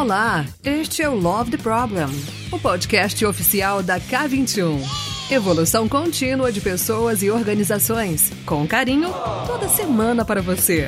Olá, este é o Love the Problem, o podcast oficial da K21. Evolução contínua de pessoas e organizações, com carinho, toda semana para você.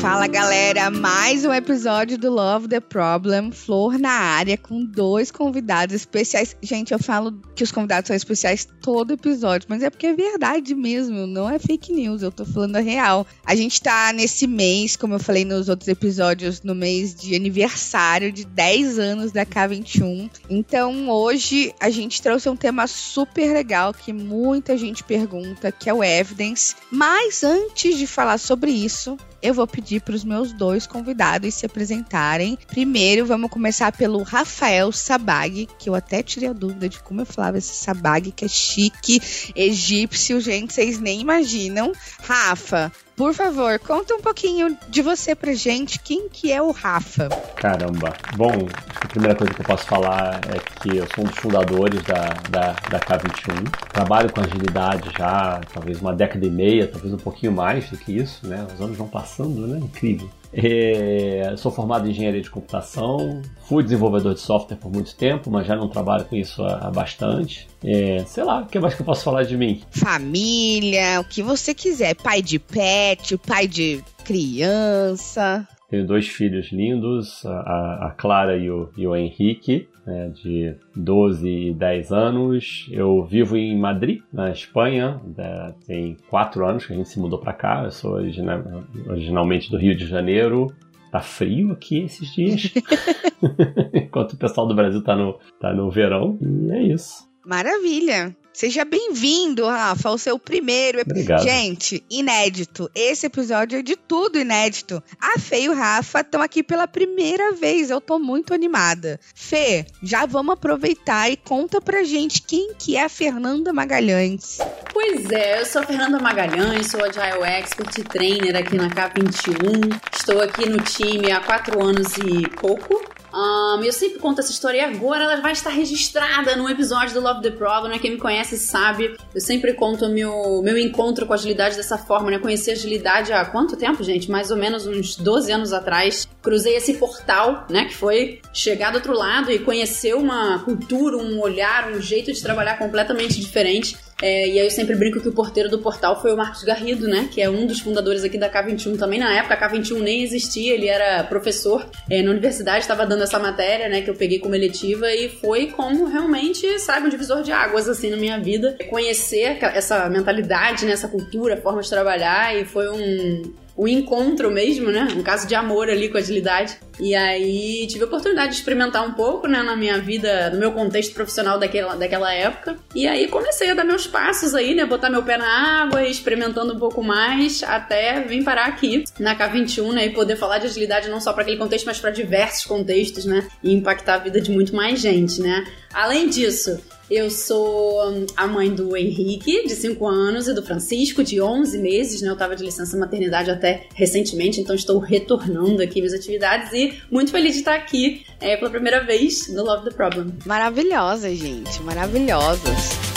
Fala galera, mais um episódio do Love the Problem, Flor na área, com dois convidados especiais. Gente, eu falo que os convidados são especiais todo episódio, mas é porque é verdade mesmo, não é fake news, eu tô falando a real. A gente tá nesse mês, como eu falei nos outros episódios, no mês de aniversário de 10 anos da K21. Então hoje a gente trouxe um tema super legal que muita gente pergunta, que é o Evidence. Mas antes de falar sobre isso, eu vou pedir para os meus dois convidados se apresentarem. Primeiro, vamos começar pelo Rafael Sabag, que eu até tirei a dúvida de como eu falava esse Sabag, que é chique, egípcio, gente, vocês nem imaginam. Rafa, por favor, conta um pouquinho de você pra gente. Quem que é o Rafa? Caramba. Bom, a primeira coisa que eu posso falar é que eu sou um dos fundadores da, da, da K21. Trabalho com agilidade já talvez uma década e meia, talvez um pouquinho mais do que isso, né? Os anos vão passando, né? Incrível. É, sou formado em engenharia de computação, fui desenvolvedor de software por muito tempo, mas já não trabalho com isso há, há bastante. É, sei lá, o que mais que eu posso falar de mim? Família, o que você quiser. Pai de pet, pai de criança. Tenho dois filhos lindos, a, a Clara e o, e o Henrique, né, de 12 e 10 anos. Eu vivo em Madrid, na Espanha, né, tem 4 anos que a gente se mudou para cá. Eu sou original, originalmente do Rio de Janeiro. Tá frio aqui esses dias, enquanto o pessoal do Brasil tá no, tá no verão. E é isso. Maravilha! Seja bem-vindo, Rafa, ao seu primeiro episódio. Gente, inédito. Esse episódio é de tudo inédito. A Fê e o Rafa estão aqui pela primeira vez. Eu tô muito animada. Fê, já vamos aproveitar e conta pra gente quem que é a Fernanda Magalhães. Pois é, eu sou a Fernanda Magalhães, sou Agile Expert Trainer aqui na K21. Estou aqui no time há quatro anos e pouco. Um, eu sempre conto essa história e agora ela vai estar registrada num episódio do Love the Problem. Né? Quem me conhece sabe, eu sempre conto meu, meu encontro com a agilidade dessa forma, né? Conheci a agilidade há quanto tempo, gente? Mais ou menos uns 12 anos atrás. Cruzei esse portal, né? Que foi chegar do outro lado e conhecer uma cultura, um olhar, um jeito de trabalhar completamente diferente. É, e aí eu sempre brinco que o porteiro do portal foi o Marcos Garrido, né? Que é um dos fundadores aqui da K21 também. Na época a K21 nem existia, ele era professor é, na universidade, estava dando essa matéria, né? Que eu peguei como eletiva e foi como realmente, sabe, um divisor de águas assim na minha vida. Conhecer essa mentalidade, né? Essa cultura, forma de trabalhar e foi um, o encontro mesmo, né? Um caso de amor ali com agilidade. E aí tive a oportunidade de experimentar um pouco, né, na minha vida, no meu contexto profissional daquela, daquela época. E aí comecei a dar meus passos aí, né? Botar meu pé na água, experimentando um pouco mais, até vir parar aqui na K21, né? E poder falar de agilidade não só para aquele contexto, mas para diversos contextos, né? E impactar a vida de muito mais gente, né? Além disso, eu sou hum, a mãe do Henrique, de 5 anos, e do Francisco, de 11 meses, né? Eu tava de licença maternidade até recentemente, então estou retornando aqui minhas atividades e muito feliz de estar aqui é, pela primeira vez no Love the Problem. Maravilhosa, gente, maravilhosas.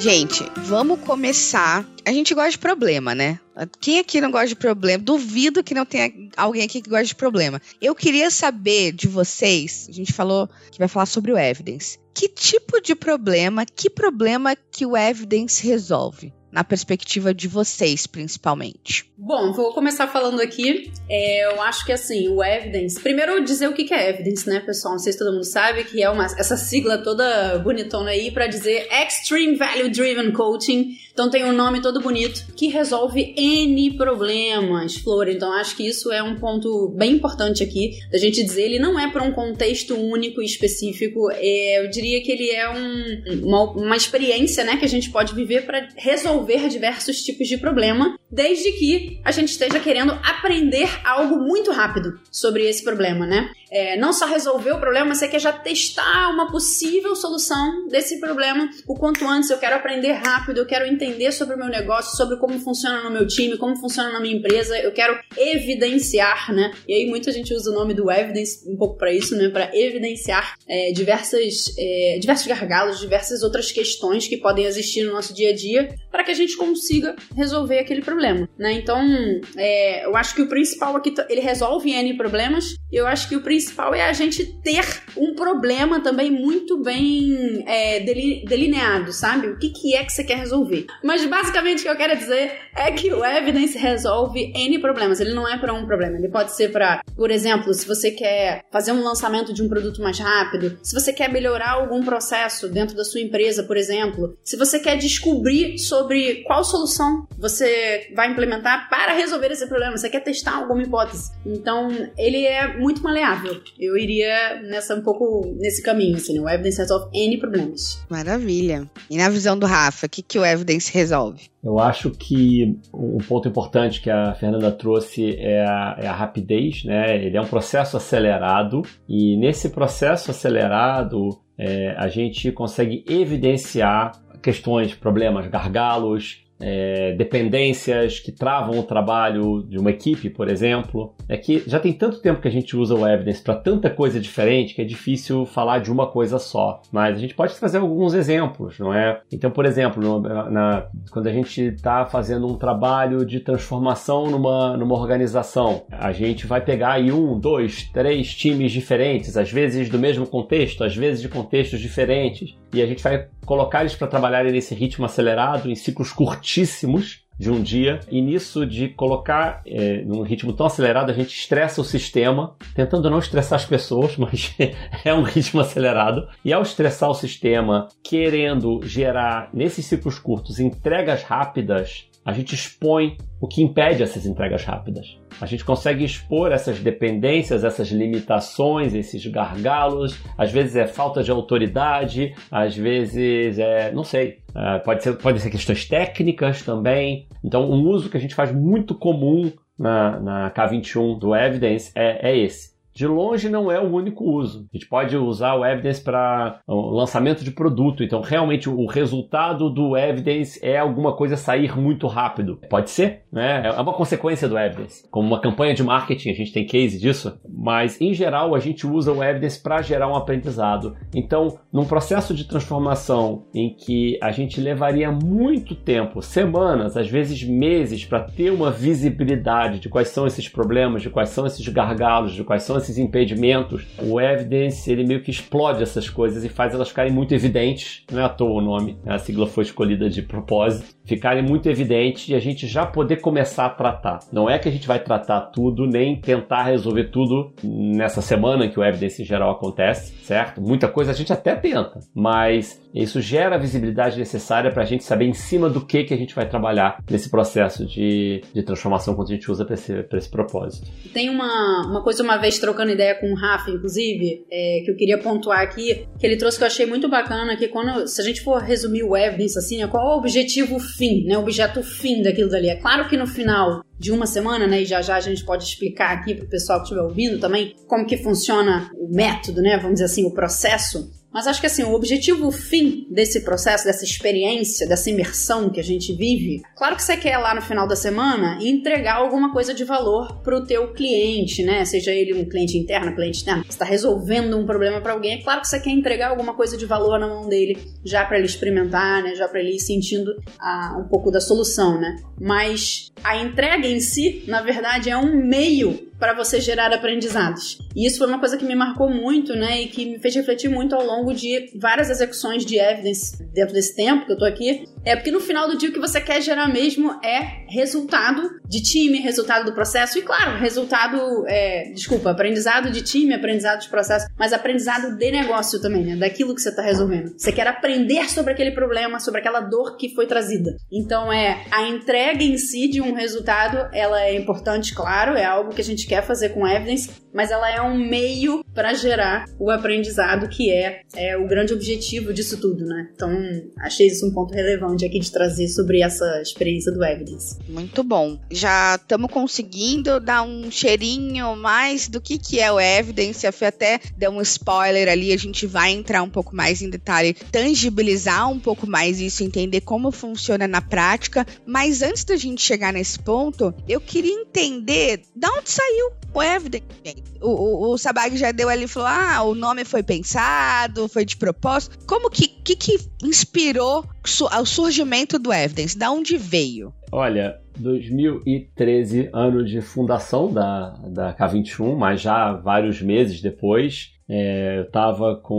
Gente, vamos começar. A gente gosta de problema, né? Quem aqui não gosta de problema? Duvido que não tenha alguém aqui que gosta de problema. Eu queria saber de vocês, a gente falou que vai falar sobre o evidence. Que tipo de problema, que problema que o evidence resolve? Na perspectiva de vocês, principalmente? Bom, vou começar falando aqui. É, eu acho que assim, o evidence. Primeiro, dizer o que é evidence, né, pessoal? Não sei se todo mundo sabe que é uma, essa sigla toda bonitona aí para dizer Extreme Value Driven Coaching. Então tem um nome todo bonito que resolve N problemas, Flor. Então acho que isso é um ponto bem importante aqui da gente dizer. Ele não é para um contexto único e específico. É, eu diria que ele é um, uma, uma experiência, né, que a gente pode viver para resolver resolver diversos tipos de problema, desde que a gente esteja querendo aprender algo muito rápido sobre esse problema, né? É, não só resolver o problema, você quer já testar uma possível solução desse problema o quanto antes. Eu quero aprender rápido, eu quero entender sobre o meu negócio, sobre como funciona no meu time, como funciona na minha empresa. Eu quero evidenciar, né? E aí muita gente usa o nome do evidence um pouco para isso, né? Para evidenciar é, diversas, é, diversos gargalos, diversas outras questões que podem existir no nosso dia a dia, para que a gente consiga resolver aquele problema, né? Então, é, eu acho que o principal aqui ele resolve n problemas. Eu acho que o principal é a gente ter um problema também muito bem é, delineado, sabe? O que, que é que você quer resolver. Mas basicamente o que eu quero dizer é que o evidence resolve n problemas. Ele não é para um problema. Ele pode ser para, por exemplo, se você quer fazer um lançamento de um produto mais rápido, se você quer melhorar algum processo dentro da sua empresa, por exemplo, se você quer descobrir sobre qual solução você vai implementar para resolver esse problema, você quer testar alguma hipótese. Então, ele é muito maleável. Eu iria nessa um pouco nesse caminho, assim, né? o evidence resolve N problemas. Maravilha. E na visão do Rafa, o que, que o evidence resolve? Eu acho que um ponto importante que a Fernanda trouxe é a, é a, rapidez, né? Ele é um processo acelerado e nesse processo acelerado é, a gente consegue evidenciar questões, problemas, gargalos, é, dependências que travam o trabalho de uma equipe, por exemplo. É que já tem tanto tempo que a gente usa o Evidence para tanta coisa diferente que é difícil falar de uma coisa só. Mas a gente pode trazer alguns exemplos, não é? Então, por exemplo, no, na, quando a gente está fazendo um trabalho de transformação numa, numa organização, a gente vai pegar aí um, dois, três times diferentes, às vezes do mesmo contexto, às vezes de contextos diferentes, e a gente vai colocar eles para trabalharem nesse ritmo acelerado, em ciclos curtíssimos de um dia, e nisso de colocar é, num ritmo tão acelerado, a gente estressa o sistema, tentando não estressar as pessoas, mas é um ritmo acelerado. E ao estressar o sistema, querendo gerar nesses ciclos curtos entregas rápidas, a gente expõe o que impede essas entregas rápidas. A gente consegue expor essas dependências, essas limitações, esses gargalos. Às vezes é falta de autoridade, às vezes é, não sei, é, pode ser, pode ser questões técnicas também. Então, um uso que a gente faz muito comum na, na K21 do Evidence é, é esse de longe não é o único uso. A gente pode usar o Evidence para lançamento de produto. Então, realmente, o resultado do Evidence é alguma coisa sair muito rápido. Pode ser, né? É uma consequência do Evidence. Como uma campanha de marketing, a gente tem case disso. Mas, em geral, a gente usa o Evidence para gerar um aprendizado. Então, num processo de transformação em que a gente levaria muito tempo, semanas, às vezes meses, para ter uma visibilidade de quais são esses problemas, de quais são esses gargalos, de quais são esses impedimentos, o evidence ele meio que explode essas coisas e faz elas ficarem muito evidentes. Não é à toa o nome, a sigla foi escolhida de propósito. Ficarem muito evidentes e a gente já poder começar a tratar. Não é que a gente vai tratar tudo, nem tentar resolver tudo nessa semana que o evidence em geral acontece, certo? Muita coisa a gente até tenta, mas isso gera a visibilidade necessária para a gente saber em cima do que, que a gente vai trabalhar nesse processo de, de transformação quando a gente usa para esse, esse propósito. Tem uma, uma coisa, uma vez trocando ideia com o Rafa, inclusive, é, que eu queria pontuar aqui, que ele trouxe que eu achei muito bacana, que quando, se a gente for resumir o evidence assim, qual é o objetivo fim, né, o objeto fim daquilo dali? É claro que no final de uma semana, né, e já já a gente pode explicar aqui para o pessoal que estiver ouvindo também como que funciona o método, né, vamos dizer assim, o processo, mas acho que assim, o objetivo fim desse processo, dessa experiência, dessa imersão que a gente vive, claro que você quer lá no final da semana entregar alguma coisa de valor para o teu cliente, né? Seja ele um cliente interno, cliente externo, está resolvendo um problema para alguém, é claro que você quer entregar alguma coisa de valor na mão dele, já para ele experimentar, né? Já para ele ir sentindo a, um pouco da solução, né? Mas a entrega em si, na verdade, é um meio para você gerar aprendizados. E isso foi uma coisa que me marcou muito, né, e que me fez refletir muito ao longo de várias execuções de evidence dentro desse tempo que eu tô aqui. É porque no final do dia o que você quer gerar mesmo é resultado de time, resultado do processo e, claro, resultado, é, desculpa, aprendizado de time, aprendizado de processo, mas aprendizado de negócio também, né, daquilo que você tá resolvendo. Você quer aprender sobre aquele problema, sobre aquela dor que foi trazida. Então, é a entrega em si de um resultado, ela é importante, claro, é algo que a gente quer fazer com evidence, mas ela é um meio para gerar o aprendizado que é, é o grande objetivo disso tudo, né? Então, achei isso um ponto relevante aqui de trazer sobre essa experiência do evidence. Muito bom. Já estamos conseguindo dar um cheirinho mais do que, que é o evidence. A Fê até deu um spoiler ali, a gente vai entrar um pouco mais em detalhe, tangibilizar um pouco mais isso, entender como funciona na prática. Mas antes da gente chegar nesse ponto, eu queria entender de onde saiu o evidence. O, o, o Sabag já deu ali e falou: ah, o nome foi pensado, foi de propósito. Como que, que, que inspirou o surgimento do evidence? Da onde veio? Olha, 2013, ano de fundação da, da K21, mas já vários meses depois, é, eu estava com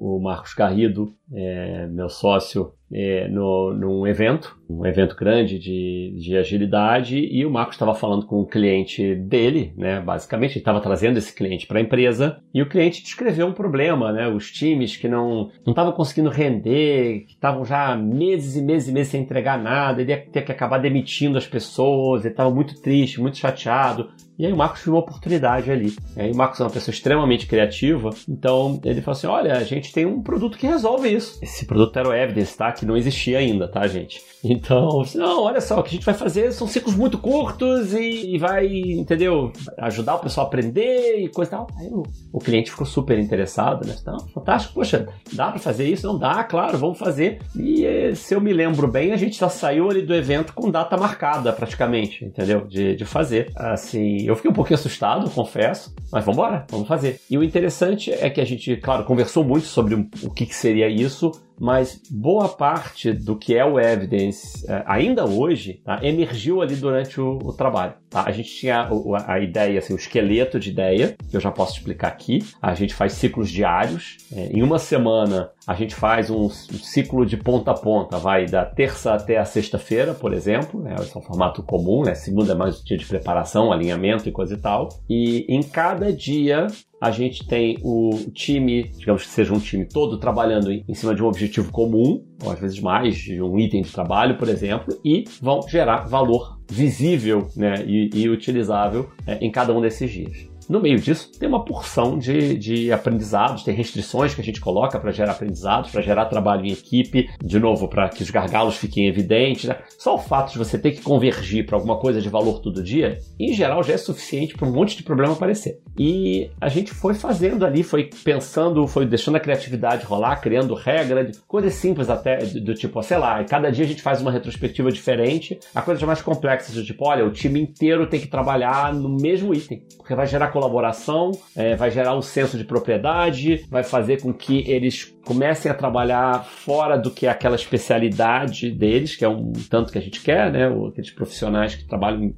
o Marcos Garrido, é, meu sócio, é, no, num evento, um evento grande de, de agilidade, e o Marcos estava falando com um cliente dele, né? Basicamente, ele estava trazendo esse cliente para a empresa, e o cliente descreveu um problema, né? Os times que não estavam conseguindo render, que estavam já meses e meses e meses sem entregar nada, ele ia ter que acabar demitindo as pessoas, ele estava muito triste, muito chateado. E aí o Marcos viu uma oportunidade ali. E aí o Marcos é uma pessoa extremamente criativa, então ele falou assim: olha, a gente tem um produto que resolve isso. Esse produto era o Evidence, tá? Que não existia ainda, tá, gente? Então, não, olha só, o que a gente vai fazer são ciclos muito curtos e, e vai, entendeu? Ajudar o pessoal a aprender e coisa e tal. Aí o, o cliente ficou super interessado, né? Então, fantástico, poxa, dá para fazer isso? Não dá, claro, vamos fazer. E eh, se eu me lembro bem, a gente já saiu ali do evento com data marcada praticamente, entendeu? De, de fazer. Assim, eu fiquei um pouquinho assustado, confesso, mas vamos embora, vamos fazer. E o interessante é que a gente, claro, conversou muito sobre o que, que seria isso, mas boa parte do que é o evidence é, ainda hoje tá, emergiu ali durante o, o trabalho. Tá? A gente tinha a, a, ideia, assim, o esqueleto de ideia, que eu já posso explicar aqui. A gente faz ciclos diários. É, em uma semana a gente faz um, ciclo de ponta a ponta, vai da terça até a sexta-feira, por exemplo. Né? Esse é um formato comum, né? Segunda é mais o dia de preparação, alinhamento e coisa e tal. E em cada dia a gente tem o time, digamos que seja um time todo trabalhando em cima de um objetivo comum, ou às vezes mais, de um item de trabalho, por exemplo, e vão gerar valor visível né, e, e utilizável é, em cada um desses dias. No meio disso, tem uma porção de, de aprendizados, tem restrições que a gente coloca para gerar aprendizados, para gerar trabalho em equipe, de novo, para que os gargalos fiquem evidentes. Né? Só o fato de você ter que convergir para alguma coisa de valor todo dia, em geral, já é suficiente para um monte de problema aparecer. E a gente foi fazendo ali, foi pensando, foi deixando a criatividade rolar, criando regras, coisas simples até, do, do tipo, sei lá, cada dia a gente faz uma retrospectiva diferente, a coisas mais complexas, do tipo, olha, o time inteiro tem que trabalhar no mesmo item, porque vai gerar colaboração, é, vai gerar um senso de propriedade, vai fazer com que eles comecem a trabalhar fora do que é aquela especialidade deles, que é um tanto que a gente quer, né? Aqueles profissionais que trabalham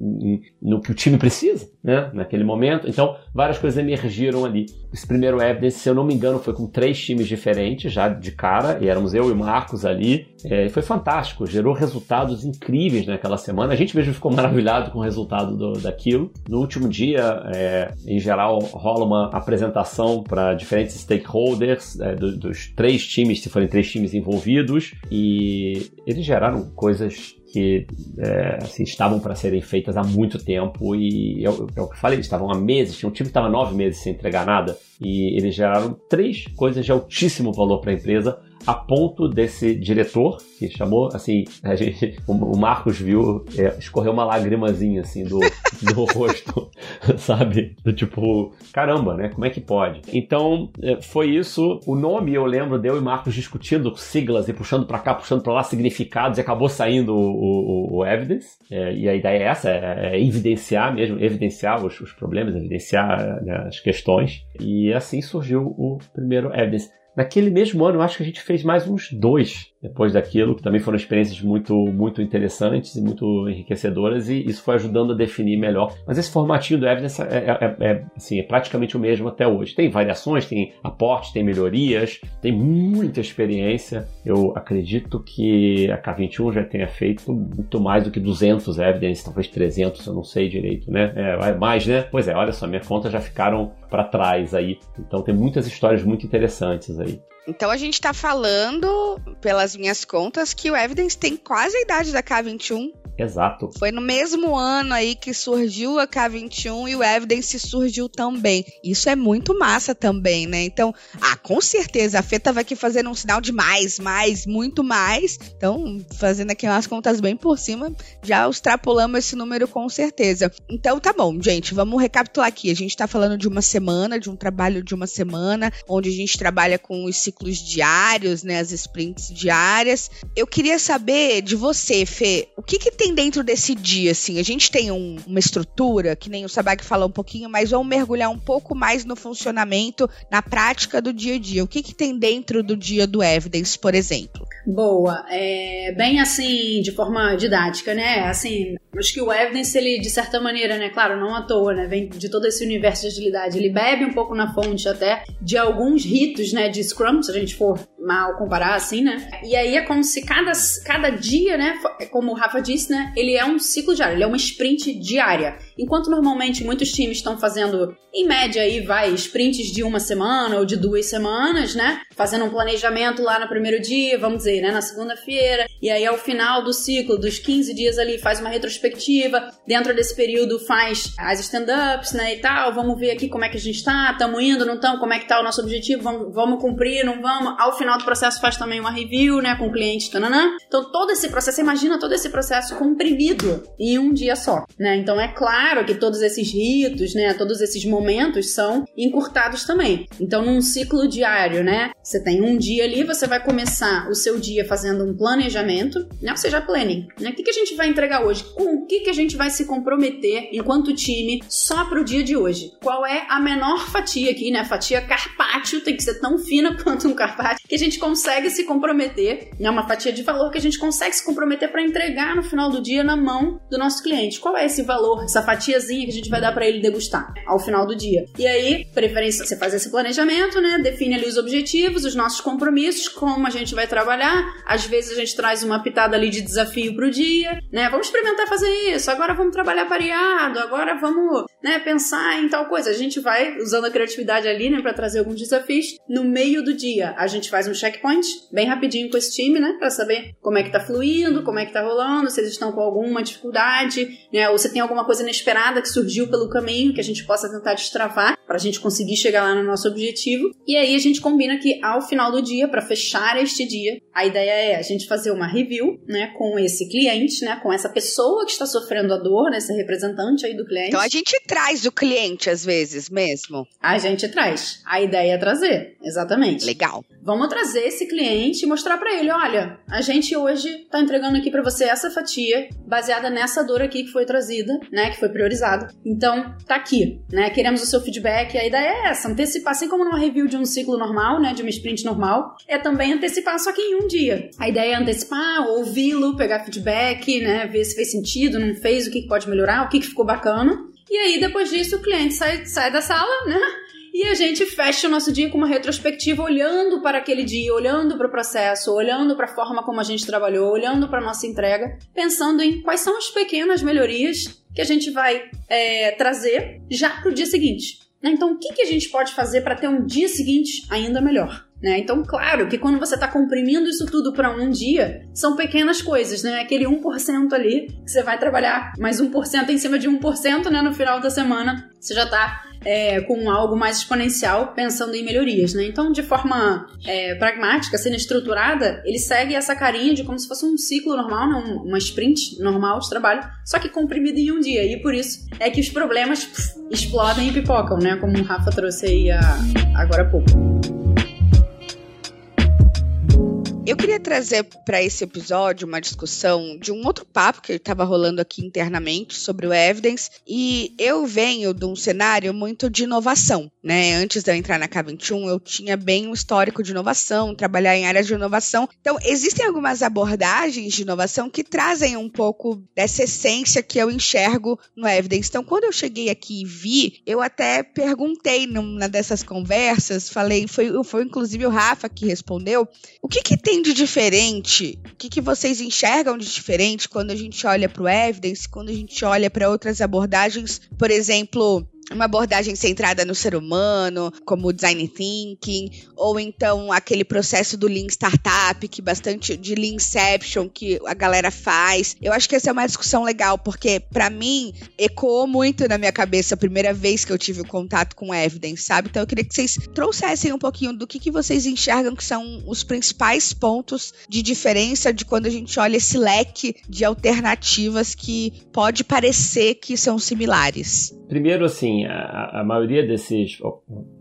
no que o time precisa, né? Naquele momento. Então, várias coisas emergiram ali. Esse primeiro Evidence, se eu não me engano, foi com três times diferentes já de cara, e éramos eu e o Marcos ali. É, foi fantástico, gerou resultados incríveis naquela semana. A gente mesmo ficou maravilhado com o resultado do, daquilo. No último dia, é, em geral, rola uma apresentação para diferentes stakeholders é, do, dos três times, se forem três times envolvidos, e eles geraram coisas que é, assim, estavam para serem feitas há muito tempo e é, é o que eu falei, eles estavam há meses, tinha um time que estava nove meses sem entregar nada e eles geraram três coisas de altíssimo valor para a empresa a ponto desse diretor, que chamou, assim, a gente, o Marcos viu, é, escorreu uma lagrimazinha, assim, do, do rosto, sabe? Do tipo, caramba, né? Como é que pode? Então, é, foi isso. O nome, eu lembro, deu e Marcos discutindo siglas e puxando para cá, puxando para lá significados, e acabou saindo o, o, o Evidence. É, e a ideia é essa, é, é evidenciar mesmo, evidenciar os, os problemas, evidenciar né, as questões. E assim surgiu o primeiro Evidence. Naquele mesmo ano, eu acho que a gente fez mais uns dois depois daquilo, que também foram experiências muito, muito interessantes e muito enriquecedoras, e isso foi ajudando a definir melhor. Mas esse formatinho do Evidence é, é, é, é assim, é praticamente o mesmo até hoje. Tem variações, tem aportes, tem melhorias, tem muita experiência. Eu acredito que a K21 já tenha feito muito mais do que 200 Evidence, talvez 300, eu não sei direito, né? É, mais, né? Pois é, olha só, minhas contas já ficaram para trás aí. Então tem muitas histórias muito interessantes aí. Então a gente está falando, pelas minhas contas, que o Evidence tem quase a idade da K21. Exato. Foi no mesmo ano aí que surgiu a K21 e o Evidence surgiu também. Isso é muito massa também, né? Então, ah, com certeza, a Fê tava aqui fazendo um sinal de mais, mais, muito mais. Então, fazendo aqui umas contas bem por cima, já extrapolamos esse número com certeza. Então, tá bom, gente, vamos recapitular aqui. A gente tá falando de uma semana, de um trabalho de uma semana, onde a gente trabalha com os ciclos diários, né, as sprints diárias. Eu queria saber de você, Fê, o que que tem dentro desse dia, assim? A gente tem um, uma estrutura, que nem o Sabag falou um pouquinho, mas vamos mergulhar um pouco mais no funcionamento, na prática do dia a dia. O que que tem dentro do dia do Evidence, por exemplo? Boa. É, bem assim, de forma didática, né? Assim, acho que o Evidence, ele, de certa maneira, né? Claro, não à toa, né? Vem de todo esse universo de agilidade. Ele bebe um pouco na fonte até de alguns ritos, né? De Scrum, se a gente for mal comparar, assim, né? E aí é como se cada, cada dia, né? Como o Rafa disse, né? Ele é um ciclo diário, ele é uma sprint diária. Enquanto normalmente muitos times estão fazendo, em média, aí vai sprints de uma semana ou de duas semanas, né? Fazendo um planejamento lá no primeiro dia, vamos dizer, né? Na segunda-feira. E aí, ao final do ciclo, dos 15 dias ali, faz uma retrospectiva. Dentro desse período, faz as stand-ups, né? E tal. Vamos ver aqui como é que a gente tá. Estamos indo, não estamos? Como é que tá o nosso objetivo? Vamos, vamos cumprir, não vamos? Ao final do processo, faz também uma review, né? Com o cliente, tananã. Então, todo esse processo, imagina todo esse processo comprimido em um dia só, né? Então, é claro claro que todos esses ritos, né, todos esses momentos são encurtados também. Então, num ciclo diário, né, você tem um dia ali, você vai começar o seu dia fazendo um planejamento, né, ou seja, planning. Né? O que, que a gente vai entregar hoje? Com o que, que a gente vai se comprometer enquanto time só para o dia de hoje? Qual é a menor fatia aqui, né? Fatia carpaccio tem que ser tão fina quanto um carpaccio que a gente consegue se comprometer, né? Uma fatia de valor que a gente consegue se comprometer para entregar no final do dia na mão do nosso cliente. Qual é esse valor, essa fatia fatiazinha que a gente vai dar para ele degustar ao final do dia. E aí, preferência, você faz esse planejamento, né? Define ali os objetivos, os nossos compromissos, como a gente vai trabalhar. Às vezes a gente traz uma pitada ali de desafio pro dia, né? Vamos experimentar fazer isso. Agora vamos trabalhar pareado. Agora vamos, né, pensar em tal coisa. A gente vai usando a criatividade ali, né, para trazer alguns desafios. No meio do dia, a gente faz um checkpoint bem rapidinho com esse time, né, para saber como é que tá fluindo, como é que tá rolando, se eles estão com alguma dificuldade, né, ou se tem alguma coisa inesperada inesperada que surgiu pelo caminho que a gente possa tentar destravar para a gente conseguir chegar lá no nosso objetivo. E aí a gente combina que ao final do dia, para fechar este dia, a ideia é a gente fazer uma review, né, com esse cliente, né, com essa pessoa que está sofrendo a dor, né, esse representante aí do cliente. Então a gente traz o cliente às vezes mesmo. A gente traz. A ideia é trazer, exatamente. Legal. Vamos trazer esse cliente e mostrar para ele, olha, a gente hoje está entregando aqui para você essa fatia baseada nessa dor aqui que foi trazida, né, que foi priorizado. Então, tá aqui, né? Queremos o seu feedback. A ideia é essa, antecipar, assim como numa review de um ciclo normal, né, de uma sprint normal, é também antecipar só que em um dia. A ideia é antecipar, ouvi-lo, pegar feedback, né, ver se fez sentido, não fez, o que pode melhorar, o que ficou bacana. E aí, depois disso, o cliente sai, sai da sala, né? E a gente fecha o nosso dia com uma retrospectiva olhando para aquele dia, olhando para o processo, olhando para a forma como a gente trabalhou, olhando para a nossa entrega, pensando em quais são as pequenas melhorias que a gente vai é, trazer já para o dia seguinte. Né? Então, o que, que a gente pode fazer para ter um dia seguinte ainda melhor? Né? Então, claro que quando você está comprimindo isso tudo para um dia, são pequenas coisas, né? Aquele 1% ali que você vai trabalhar mais 1% em cima de 1%, né? No final da semana, você já está é, com algo mais exponencial, pensando em melhorias, né? Então, de forma é, pragmática, sendo estruturada, ele segue essa carinha de como se fosse um ciclo normal, né? uma sprint normal de trabalho, só que comprimido em um dia. E por isso é que os problemas pff, explodem e pipocam, né? Como o Rafa trouxe aí a, agora há pouco. Eu queria trazer para esse episódio uma discussão de um outro papo que estava rolando aqui internamente sobre o Evidence. E eu venho de um cenário muito de inovação, né? Antes de eu entrar na K21, eu tinha bem um histórico de inovação, trabalhar em áreas de inovação. Então, existem algumas abordagens de inovação que trazem um pouco dessa essência que eu enxergo no Evidence. Então, quando eu cheguei aqui e vi, eu até perguntei numa dessas conversas, falei, foi, foi inclusive o Rafa que respondeu, o que que tem tem de diferente? O que, que vocês enxergam de diferente quando a gente olha para o evidence, quando a gente olha para outras abordagens, por exemplo, uma abordagem centrada no ser humano, como design thinking, ou então aquele processo do Lean Startup, que bastante de Lean Inception que a galera faz. Eu acho que essa é uma discussão legal, porque para mim ecoou muito na minha cabeça a primeira vez que eu tive o contato com Evidence, sabe? Então eu queria que vocês trouxessem um pouquinho do que, que vocês enxergam que são os principais pontos de diferença de quando a gente olha esse leque de alternativas que pode parecer que são similares. Primeiro, assim, a, a maioria desses,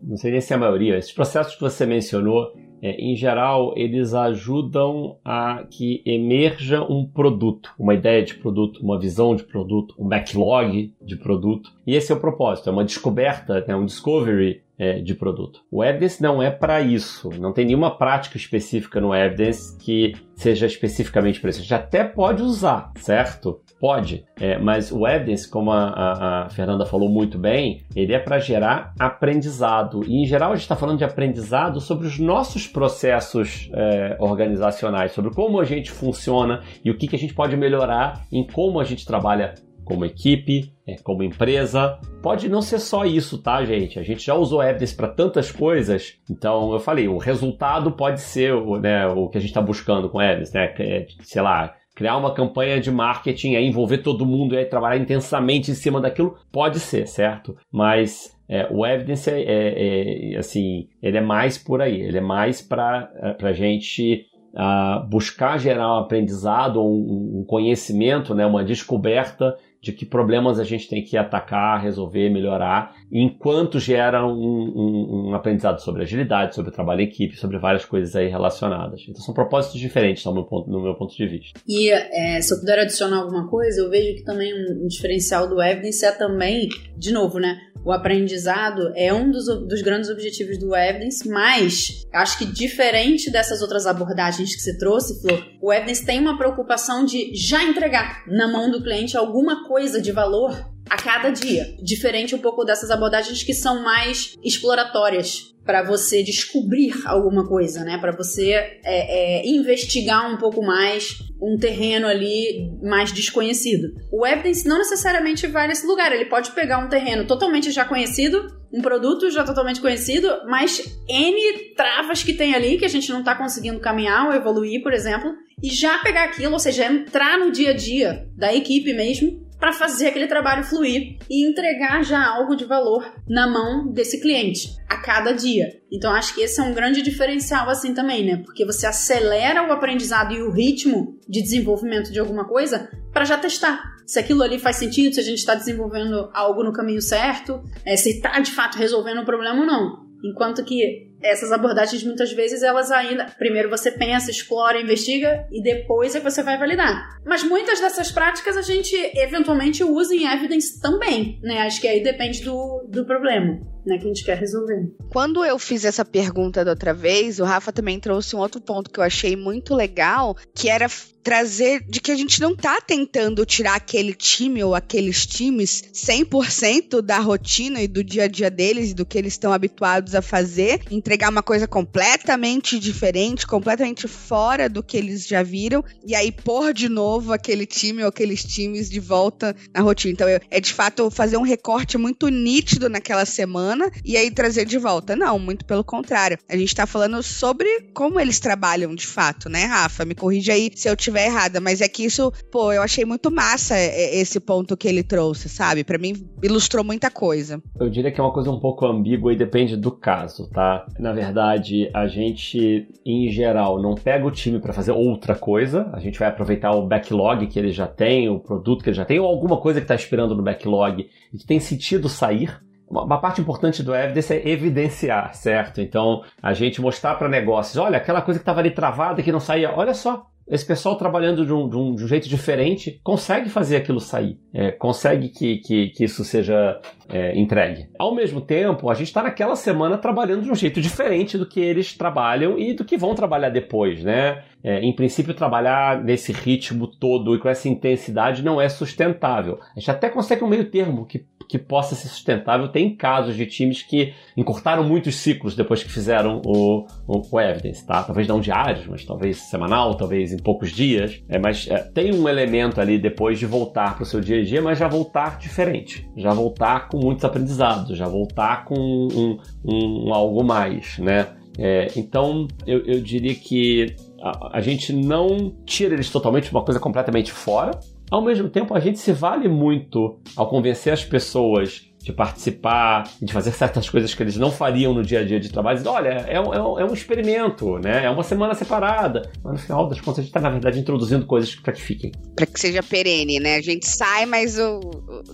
não sei nem se é a maioria, esses processos que você mencionou, é, em geral, eles ajudam a que emerja um produto, uma ideia de produto, uma visão de produto, um backlog de produto. E esse é o propósito, é uma descoberta, é um discovery é, de produto. O Evidence não é para isso. Não tem nenhuma prática específica no Evidence que seja especificamente para isso. A gente até pode usar, certo? Pode. É, mas o Evidence, como a, a, a, Fernanda falou muito bem, ele é para gerar aprendizado. E em geral a gente está falando de aprendizado sobre os nossos processos é, organizacionais, sobre como a gente funciona e o que, que a gente pode melhorar em como a gente trabalha como equipe, é, como empresa. Pode não ser só isso, tá, gente? A gente já usou Evidence para tantas coisas. Então, eu falei, o resultado pode ser né, o que a gente está buscando com Evidence, né? É, sei lá, criar uma campanha de marketing, é envolver todo mundo, é trabalhar intensamente em cima daquilo, pode ser, certo? Mas é, o evidence é, é, é, assim, ele é mais por aí, ele é mais para a gente uh, buscar gerar um aprendizado, um, um conhecimento, né, uma descoberta de que problemas a gente tem que atacar, resolver, melhorar, enquanto gera um, um, um, aprendizado sobre agilidade, sobre trabalho em equipe, sobre várias coisas aí relacionadas. Então são propósitos diferentes no meu ponto, no meu ponto de vista. E é, se eu puder adicionar alguma coisa, eu vejo que também um, diferencial do Evidence é também, de novo, né? O aprendizado é um dos, dos grandes objetivos do Evidence, mas acho que diferente dessas outras abordagens que você trouxe, Flor, o Evidence tem uma preocupação de já entregar na mão do cliente alguma coisa de valor a cada dia. Diferente um pouco dessas abordagens que são mais exploratórias para você descobrir alguma coisa, né? Para você é, é, investigar um pouco mais um terreno ali mais desconhecido. O evidence não necessariamente vai nesse lugar. Ele pode pegar um terreno totalmente já conhecido, um produto já totalmente conhecido, mas n travas que tem ali que a gente não está conseguindo caminhar ou evoluir, por exemplo, e já pegar aquilo, ou seja, entrar no dia a dia da equipe mesmo para fazer aquele trabalho fluir e entregar já algo de valor na mão desse cliente a cada dia. Então acho que esse é um grande diferencial assim também, né? Porque você acelera o aprendizado e o ritmo de desenvolvimento de alguma coisa para já testar se aquilo ali faz sentido, se a gente está desenvolvendo algo no caminho certo, é, se está de fato resolvendo o problema ou não. Enquanto que essas abordagens muitas vezes elas ainda primeiro você pensa, explora, investiga e depois é que você vai validar. Mas muitas dessas práticas a gente eventualmente usa em evidence também, né? Acho que aí depende do, do problema. Né, que a gente quer resolver. Quando eu fiz essa pergunta da outra vez, o Rafa também trouxe um outro ponto que eu achei muito legal, que era trazer de que a gente não tá tentando tirar aquele time ou aqueles times 100% da rotina e do dia a dia deles e do que eles estão habituados a fazer, entregar uma coisa completamente diferente, completamente fora do que eles já viram e aí pôr de novo aquele time ou aqueles times de volta na rotina. Então é de fato fazer um recorte muito nítido naquela semana e aí trazer de volta. Não, muito pelo contrário. A gente tá falando sobre como eles trabalham de fato, né, Rafa? Me corrija aí se eu tiver errada, mas é que isso, pô, eu achei muito massa é, é, esse ponto que ele trouxe, sabe? Para mim ilustrou muita coisa. Eu diria que é uma coisa um pouco ambígua e depende do caso, tá? Na verdade, a gente em geral não pega o time para fazer outra coisa, a gente vai aproveitar o backlog que ele já tem, o produto que ele já tem ou alguma coisa que está esperando no backlog e que tem sentido sair uma parte importante do evidence é evidenciar, certo? Então, a gente mostrar para negócios, olha, aquela coisa que estava ali travada que não saía, olha só, esse pessoal trabalhando de um, de um, de um jeito diferente consegue fazer aquilo sair, é, consegue que, que, que, isso seja é, entregue. Ao mesmo tempo, a gente está naquela semana trabalhando de um jeito diferente do que eles trabalham e do que vão trabalhar depois, né? É, em princípio, trabalhar nesse ritmo todo e com essa intensidade não é sustentável. A gente até consegue um meio termo que, que possa ser sustentável. Tem casos de times que encurtaram muitos ciclos depois que fizeram o, o, o Evidence, tá? Talvez não diários, mas talvez semanal, talvez em poucos dias. É, mas é, tem um elemento ali depois de voltar para o seu dia a dia, mas já voltar diferente. Já voltar com muitos aprendizados, já voltar com um, um, um algo mais, né? É, então, eu, eu, diria que a, a, gente não tira eles totalmente uma coisa completamente fora. Ao mesmo tempo, a gente se vale muito ao convencer as pessoas de participar, de fazer certas coisas que eles não fariam no dia a dia de trabalho. Olha, é um, é, um, é um experimento, né? É uma semana separada. Mas no final das contas, a gente está, na verdade, introduzindo coisas que gratifiquem. Para que seja perene, né? A gente sai, mas o,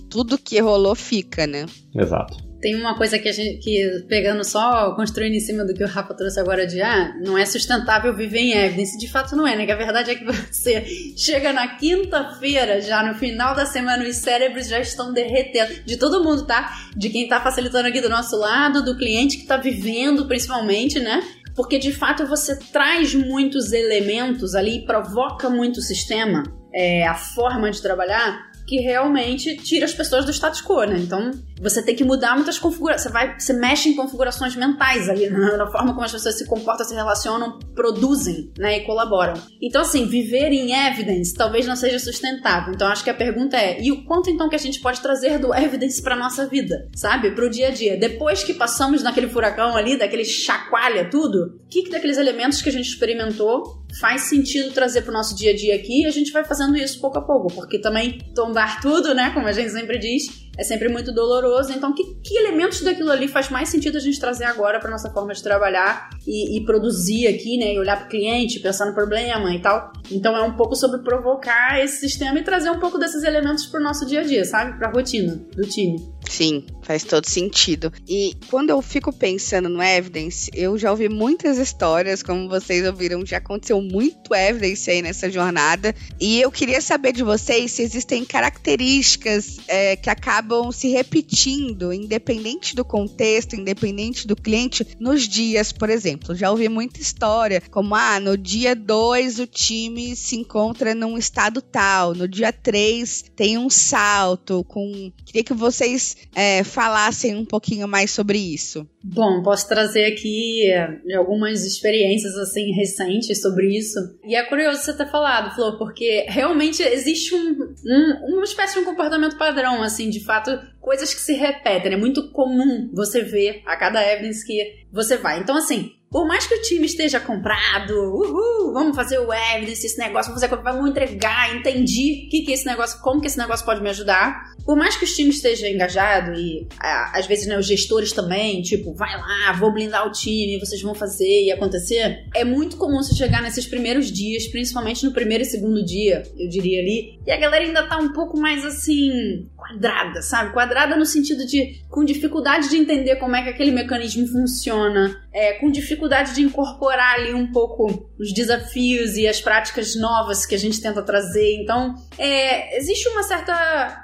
tudo que rolou fica, né? Exato. Tem uma coisa que a gente, que pegando só, construindo em cima do que o Rafa trouxe agora de, ah, não é sustentável viver em evidence. De fato não é, né? Que a verdade é que você chega na quinta-feira, já no final da semana, os cérebros já estão derretendo. De todo mundo, tá? De quem tá facilitando aqui do nosso lado, do cliente que tá vivendo, principalmente, né? Porque de fato você traz muitos elementos ali provoca muito o sistema, é, a forma de trabalhar, que realmente tira as pessoas do status quo, né? Então, você tem que mudar muitas configurações. Você vai, você mexe em configurações mentais ali, na, na, forma como as pessoas se comportam, se relacionam, produzem, né, e colaboram. Então, assim, viver em evidence talvez não seja sustentável. Então, acho que a pergunta é: e o quanto então que a gente pode trazer do evidence para nossa vida, sabe, para o dia a dia? Depois que passamos naquele furacão ali, daquele chacoalha tudo, o que, que daqueles elementos que a gente experimentou faz sentido trazer para o nosso dia a dia aqui? E a gente vai fazendo isso pouco a pouco, porque também tombar tudo, né, como a gente sempre diz é sempre muito doloroso. Então, que, que elementos daquilo ali faz mais sentido a gente trazer agora para nossa forma de trabalhar e, e produzir aqui, né? E olhar para o cliente, pensar no problema e tal. Então, é um pouco sobre provocar esse sistema e trazer um pouco desses elementos para o nosso dia a dia, sabe? Para a rotina do time. Sim, faz todo sentido. E quando eu fico pensando no evidence, eu já ouvi muitas histórias, como vocês ouviram, já aconteceu muito evidence aí nessa jornada. E eu queria saber de vocês se existem características é, que acabam se repetindo, independente do contexto, independente do cliente, nos dias, por exemplo. Já ouvi muita história, como ah, no dia 2 o time se encontra num estado tal, no dia 3 tem um salto com. Queria que vocês é, falassem um pouquinho mais sobre isso. Bom, posso trazer aqui é, algumas experiências assim recentes sobre isso. E é curioso você ter falado, Flor, porque realmente existe um, um, uma espécie de um comportamento padrão, assim, de fato, coisas que se repetem. É muito comum você ver a cada evidence que você vai. Então, assim, por mais que o time esteja comprado, uhul, vamos fazer o evidence, esse negócio, vamos fazer, vamos entregar, entendi que que esse negócio, como que esse negócio pode me ajudar. Por mais que o time esteja engajado e às vezes né, os gestores também, tipo, vai lá, vou blindar o time, vocês vão fazer e acontecer. É muito comum você chegar nesses primeiros dias, principalmente no primeiro e segundo dia, eu diria ali, e a galera ainda tá um pouco mais assim, quadrada, sabe? Quadrada no sentido de com dificuldade de entender como é que aquele mecanismo funciona, é, com dificuldade de incorporar ali um pouco os desafios e as práticas novas que a gente tenta trazer. Então, é, existe uma certa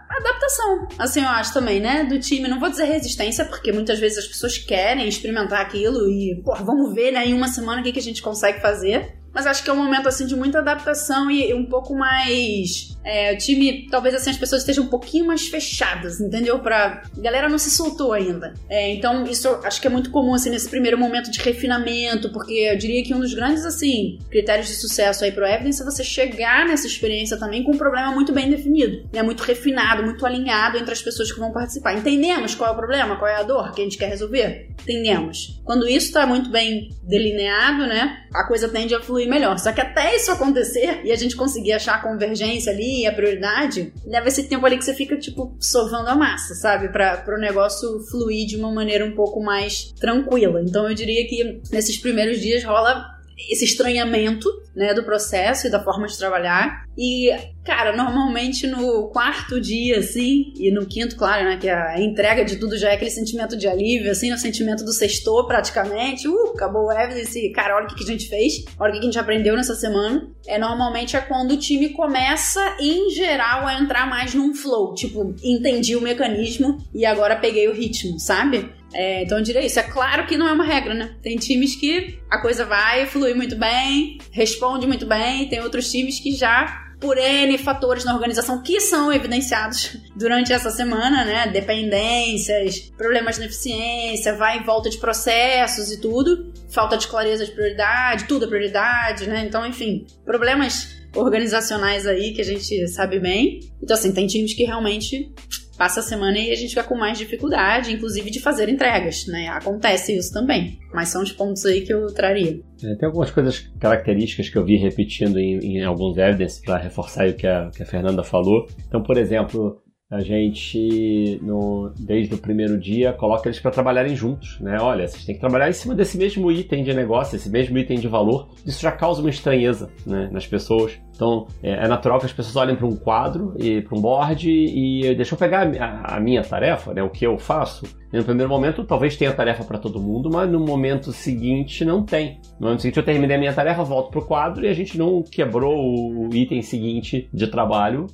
adaptação, assim eu acho também, né? Do time. Não vou dizer resistência, porque muitas vezes as pessoas querem experimentar aquilo e, pô, vamos ver, né, em uma semana o que, que a gente consegue fazer. Mas acho que é um momento assim de muita adaptação e um pouco mais. É, o time, talvez assim, as pessoas estejam um pouquinho mais fechadas, entendeu? Pra. A galera não se soltou ainda. É, então, isso acho que é muito comum, assim, nesse primeiro momento de refinamento, porque eu diria que um dos grandes, assim, critérios de sucesso aí pro Evidence é você chegar nessa experiência também com um problema muito bem definido, né? Muito refinado, muito alinhado entre as pessoas que vão participar. Entendemos qual é o problema, qual é a dor que a gente quer resolver? Entendemos. Quando isso tá muito bem delineado, né? A coisa tende a fluir melhor. Só que até isso acontecer e a gente conseguir achar a convergência ali e a prioridade, leva esse tempo ali que você fica, tipo, sovando a massa, sabe? Para o negócio fluir de uma maneira um pouco mais tranquila. Então eu diria que nesses primeiros dias rola esse estranhamento, né, do processo e da forma de trabalhar. E, cara, normalmente no quarto dia, assim, e no quinto, claro, né, que a entrega de tudo já é aquele sentimento de alívio, assim, o sentimento do sextou praticamente. Uh, acabou o evidence, cara, olha o que a gente fez, olha o que a gente aprendeu nessa semana. É, normalmente é quando o time começa, em geral, a entrar mais num flow. Tipo, entendi o mecanismo e agora peguei o ritmo, sabe? É, então eu diria isso. É claro que não é uma regra, né? Tem times que a coisa vai, flui muito bem, responde muito bem, tem outros times que já por N fatores na organização que são evidenciados durante essa semana, né? Dependências, problemas na eficiência, vai e volta de processos e tudo, falta de clareza de prioridade, tudo é prioridade, né? Então, enfim, problemas organizacionais aí que a gente sabe bem. Então, assim, tem times que realmente passa a semana e a gente fica com mais dificuldade, inclusive de fazer entregas, né? Acontece isso também. Mas são os pontos aí que eu traria. É, tem algumas coisas características que eu vi repetindo em, em alguns evidence para reforçar o que a, que a Fernanda falou. Então, por exemplo, a gente, no, desde o primeiro dia, coloca eles para trabalharem juntos, né? Olha, vocês têm que trabalhar em cima desse mesmo item de negócio, esse mesmo item de valor. Isso já causa uma estranheza né, nas pessoas. Então, é, é natural que as pessoas olhem para um quadro e para um board e deixa eu pegar a, a, minha tarefa, né, o que eu faço. E no primeiro momento, talvez tenha tarefa para todo mundo, mas no momento seguinte não tem. No momento seguinte, eu terminei a minha tarefa, volto para o quadro e a gente não quebrou o item seguinte de trabalho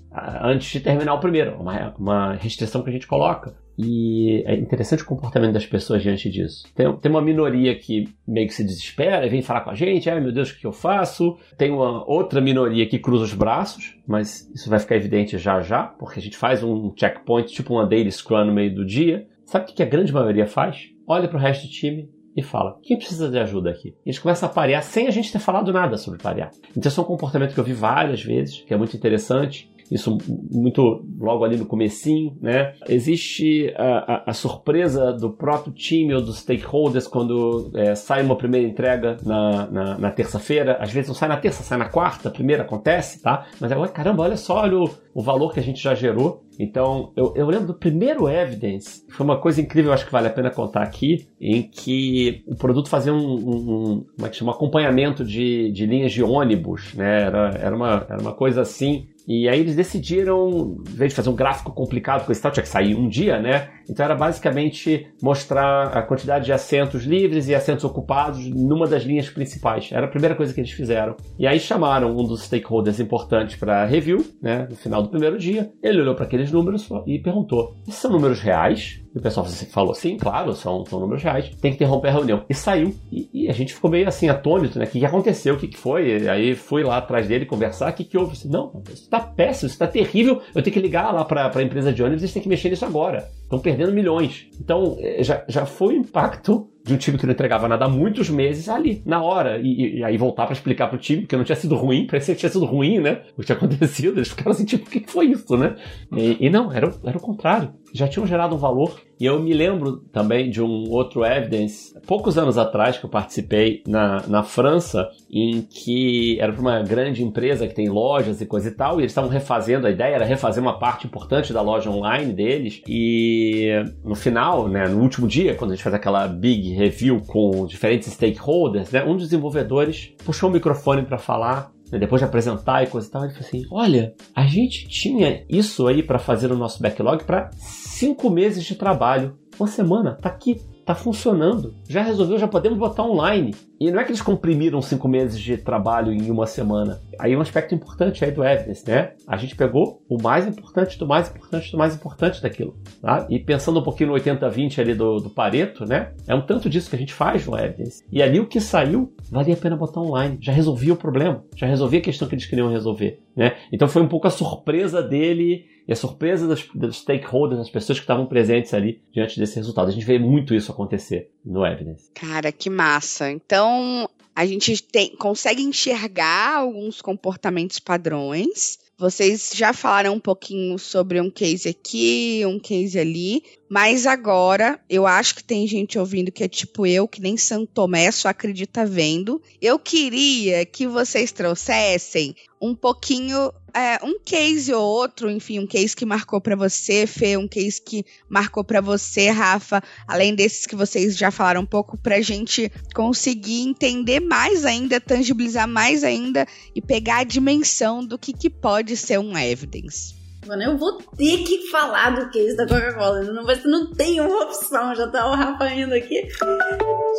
antes de terminar o primeiro. Uma, uma restrição que a gente coloca. E é interessante o comportamento das pessoas diante disso. Tem, tem uma minoria que meio que se desespera e vem falar com a gente, ai meu Deus, o que eu faço? Tem uma outra minoria que cruza os braços, mas isso vai ficar evidente já já, porque a gente faz um checkpoint, tipo uma daily scrum no meio do dia. Sabe o que a grande maioria faz? Olha para o resto do time e fala: quem precisa de ajuda aqui? E eles começam a parear sem a gente ter falado nada sobre parear. Então, esse é um comportamento que eu vi várias vezes, que é muito interessante isso muito logo ali no comecinho, né? Existe a, a, a surpresa do próprio time ou dos stakeholders quando é, sai uma primeira entrega na, na, na terça-feira. Às vezes não sai na terça, sai na quarta, primeira acontece, tá? Mas agora, caramba, olha só, olha o, o valor que a gente já gerou. Então, eu, eu lembro do primeiro Evidence, foi uma coisa incrível, acho que vale a pena contar aqui, em que o produto fazia um, um, um como é que chama, um acompanhamento de, de linhas de ônibus, né? Era, era, uma, era uma coisa assim e aí eles decidiram, em vez de fazer um gráfico complicado com esse tal, tinha que sair um dia, né? Então era basicamente mostrar a quantidade de assentos livres e assentos ocupados numa das linhas principais. Era a primeira coisa que eles fizeram. E aí chamaram um dos stakeholders importantes para review, né? No final do primeiro dia. Ele olhou para aqueles números e perguntou: esses são números reais? E o pessoal falou, sim, claro, são, são números reais. Tem que interromper a reunião. E saiu. E, e a gente ficou meio assim, atônito, né? O que, que aconteceu? O que, que foi? E aí fui lá atrás dele conversar. O que, que houve? Disse, não, isso tá péssimo, isso tá terrível. Eu tenho que ligar lá para a empresa de ônibus, eles têm que mexer nisso agora. Estão perdendo milhões. Então, é, já, já foi o impacto de um time que não entregava nada há muitos meses ali, na hora. E, e aí voltar para explicar pro time, porque não tinha sido ruim, parecia que tinha sido ruim, né? O que tinha acontecido. Eles ficaram assim, tipo, o que foi isso, né? E, e não, era, era o contrário. Já tinham gerado um valor. E eu me lembro também de um outro evidence, poucos anos atrás, que eu participei na, na França, em que era para uma grande empresa que tem lojas e coisa e tal, e eles estavam refazendo, a ideia era refazer uma parte importante da loja online deles. E no final, né, no último dia, quando a gente faz aquela big review com diferentes stakeholders, né, um dos desenvolvedores puxou o microfone para falar, né, depois de apresentar e coisa e tal, ele falou assim: Olha, a gente tinha isso aí para fazer o nosso backlog para cinco meses de trabalho. Uma semana, tá aqui tá funcionando. Já resolveu, já podemos botar online. E não é que eles comprimiram cinco meses de trabalho em uma semana. Aí um aspecto importante aí do evidence, né? A gente pegou o mais importante do mais importante do mais importante daquilo. Tá? E pensando um pouquinho no 80-20 ali do, do Pareto, né? É um tanto disso que a gente faz no evidence. E ali o que saiu, valia a pena botar online. Já resolvia o problema. Já resolvia a questão que eles queriam resolver. Né? Então foi um pouco a surpresa dele e a surpresa dos, dos stakeholders, das pessoas que estavam presentes ali diante desse resultado. A gente vê muito isso acontecer no Evidence. Cara, que massa. Então, a gente tem, consegue enxergar alguns comportamentos padrões. Vocês já falaram um pouquinho sobre um case aqui, um case ali, mas agora eu acho que tem gente ouvindo que é tipo eu, que nem São Tomé só acredita vendo. Eu queria que vocês trouxessem um pouquinho é, um case ou outro, enfim, um case que marcou para você, Fê, um case que marcou para você, Rafa, além desses que vocês já falaram um pouco, pra gente conseguir entender mais ainda, tangibilizar mais ainda e pegar a dimensão do que, que pode ser um evidence. Mano, eu vou ter que falar do case da Coca-Cola. Não, não tem uma opção. Já tá o Rafa indo aqui.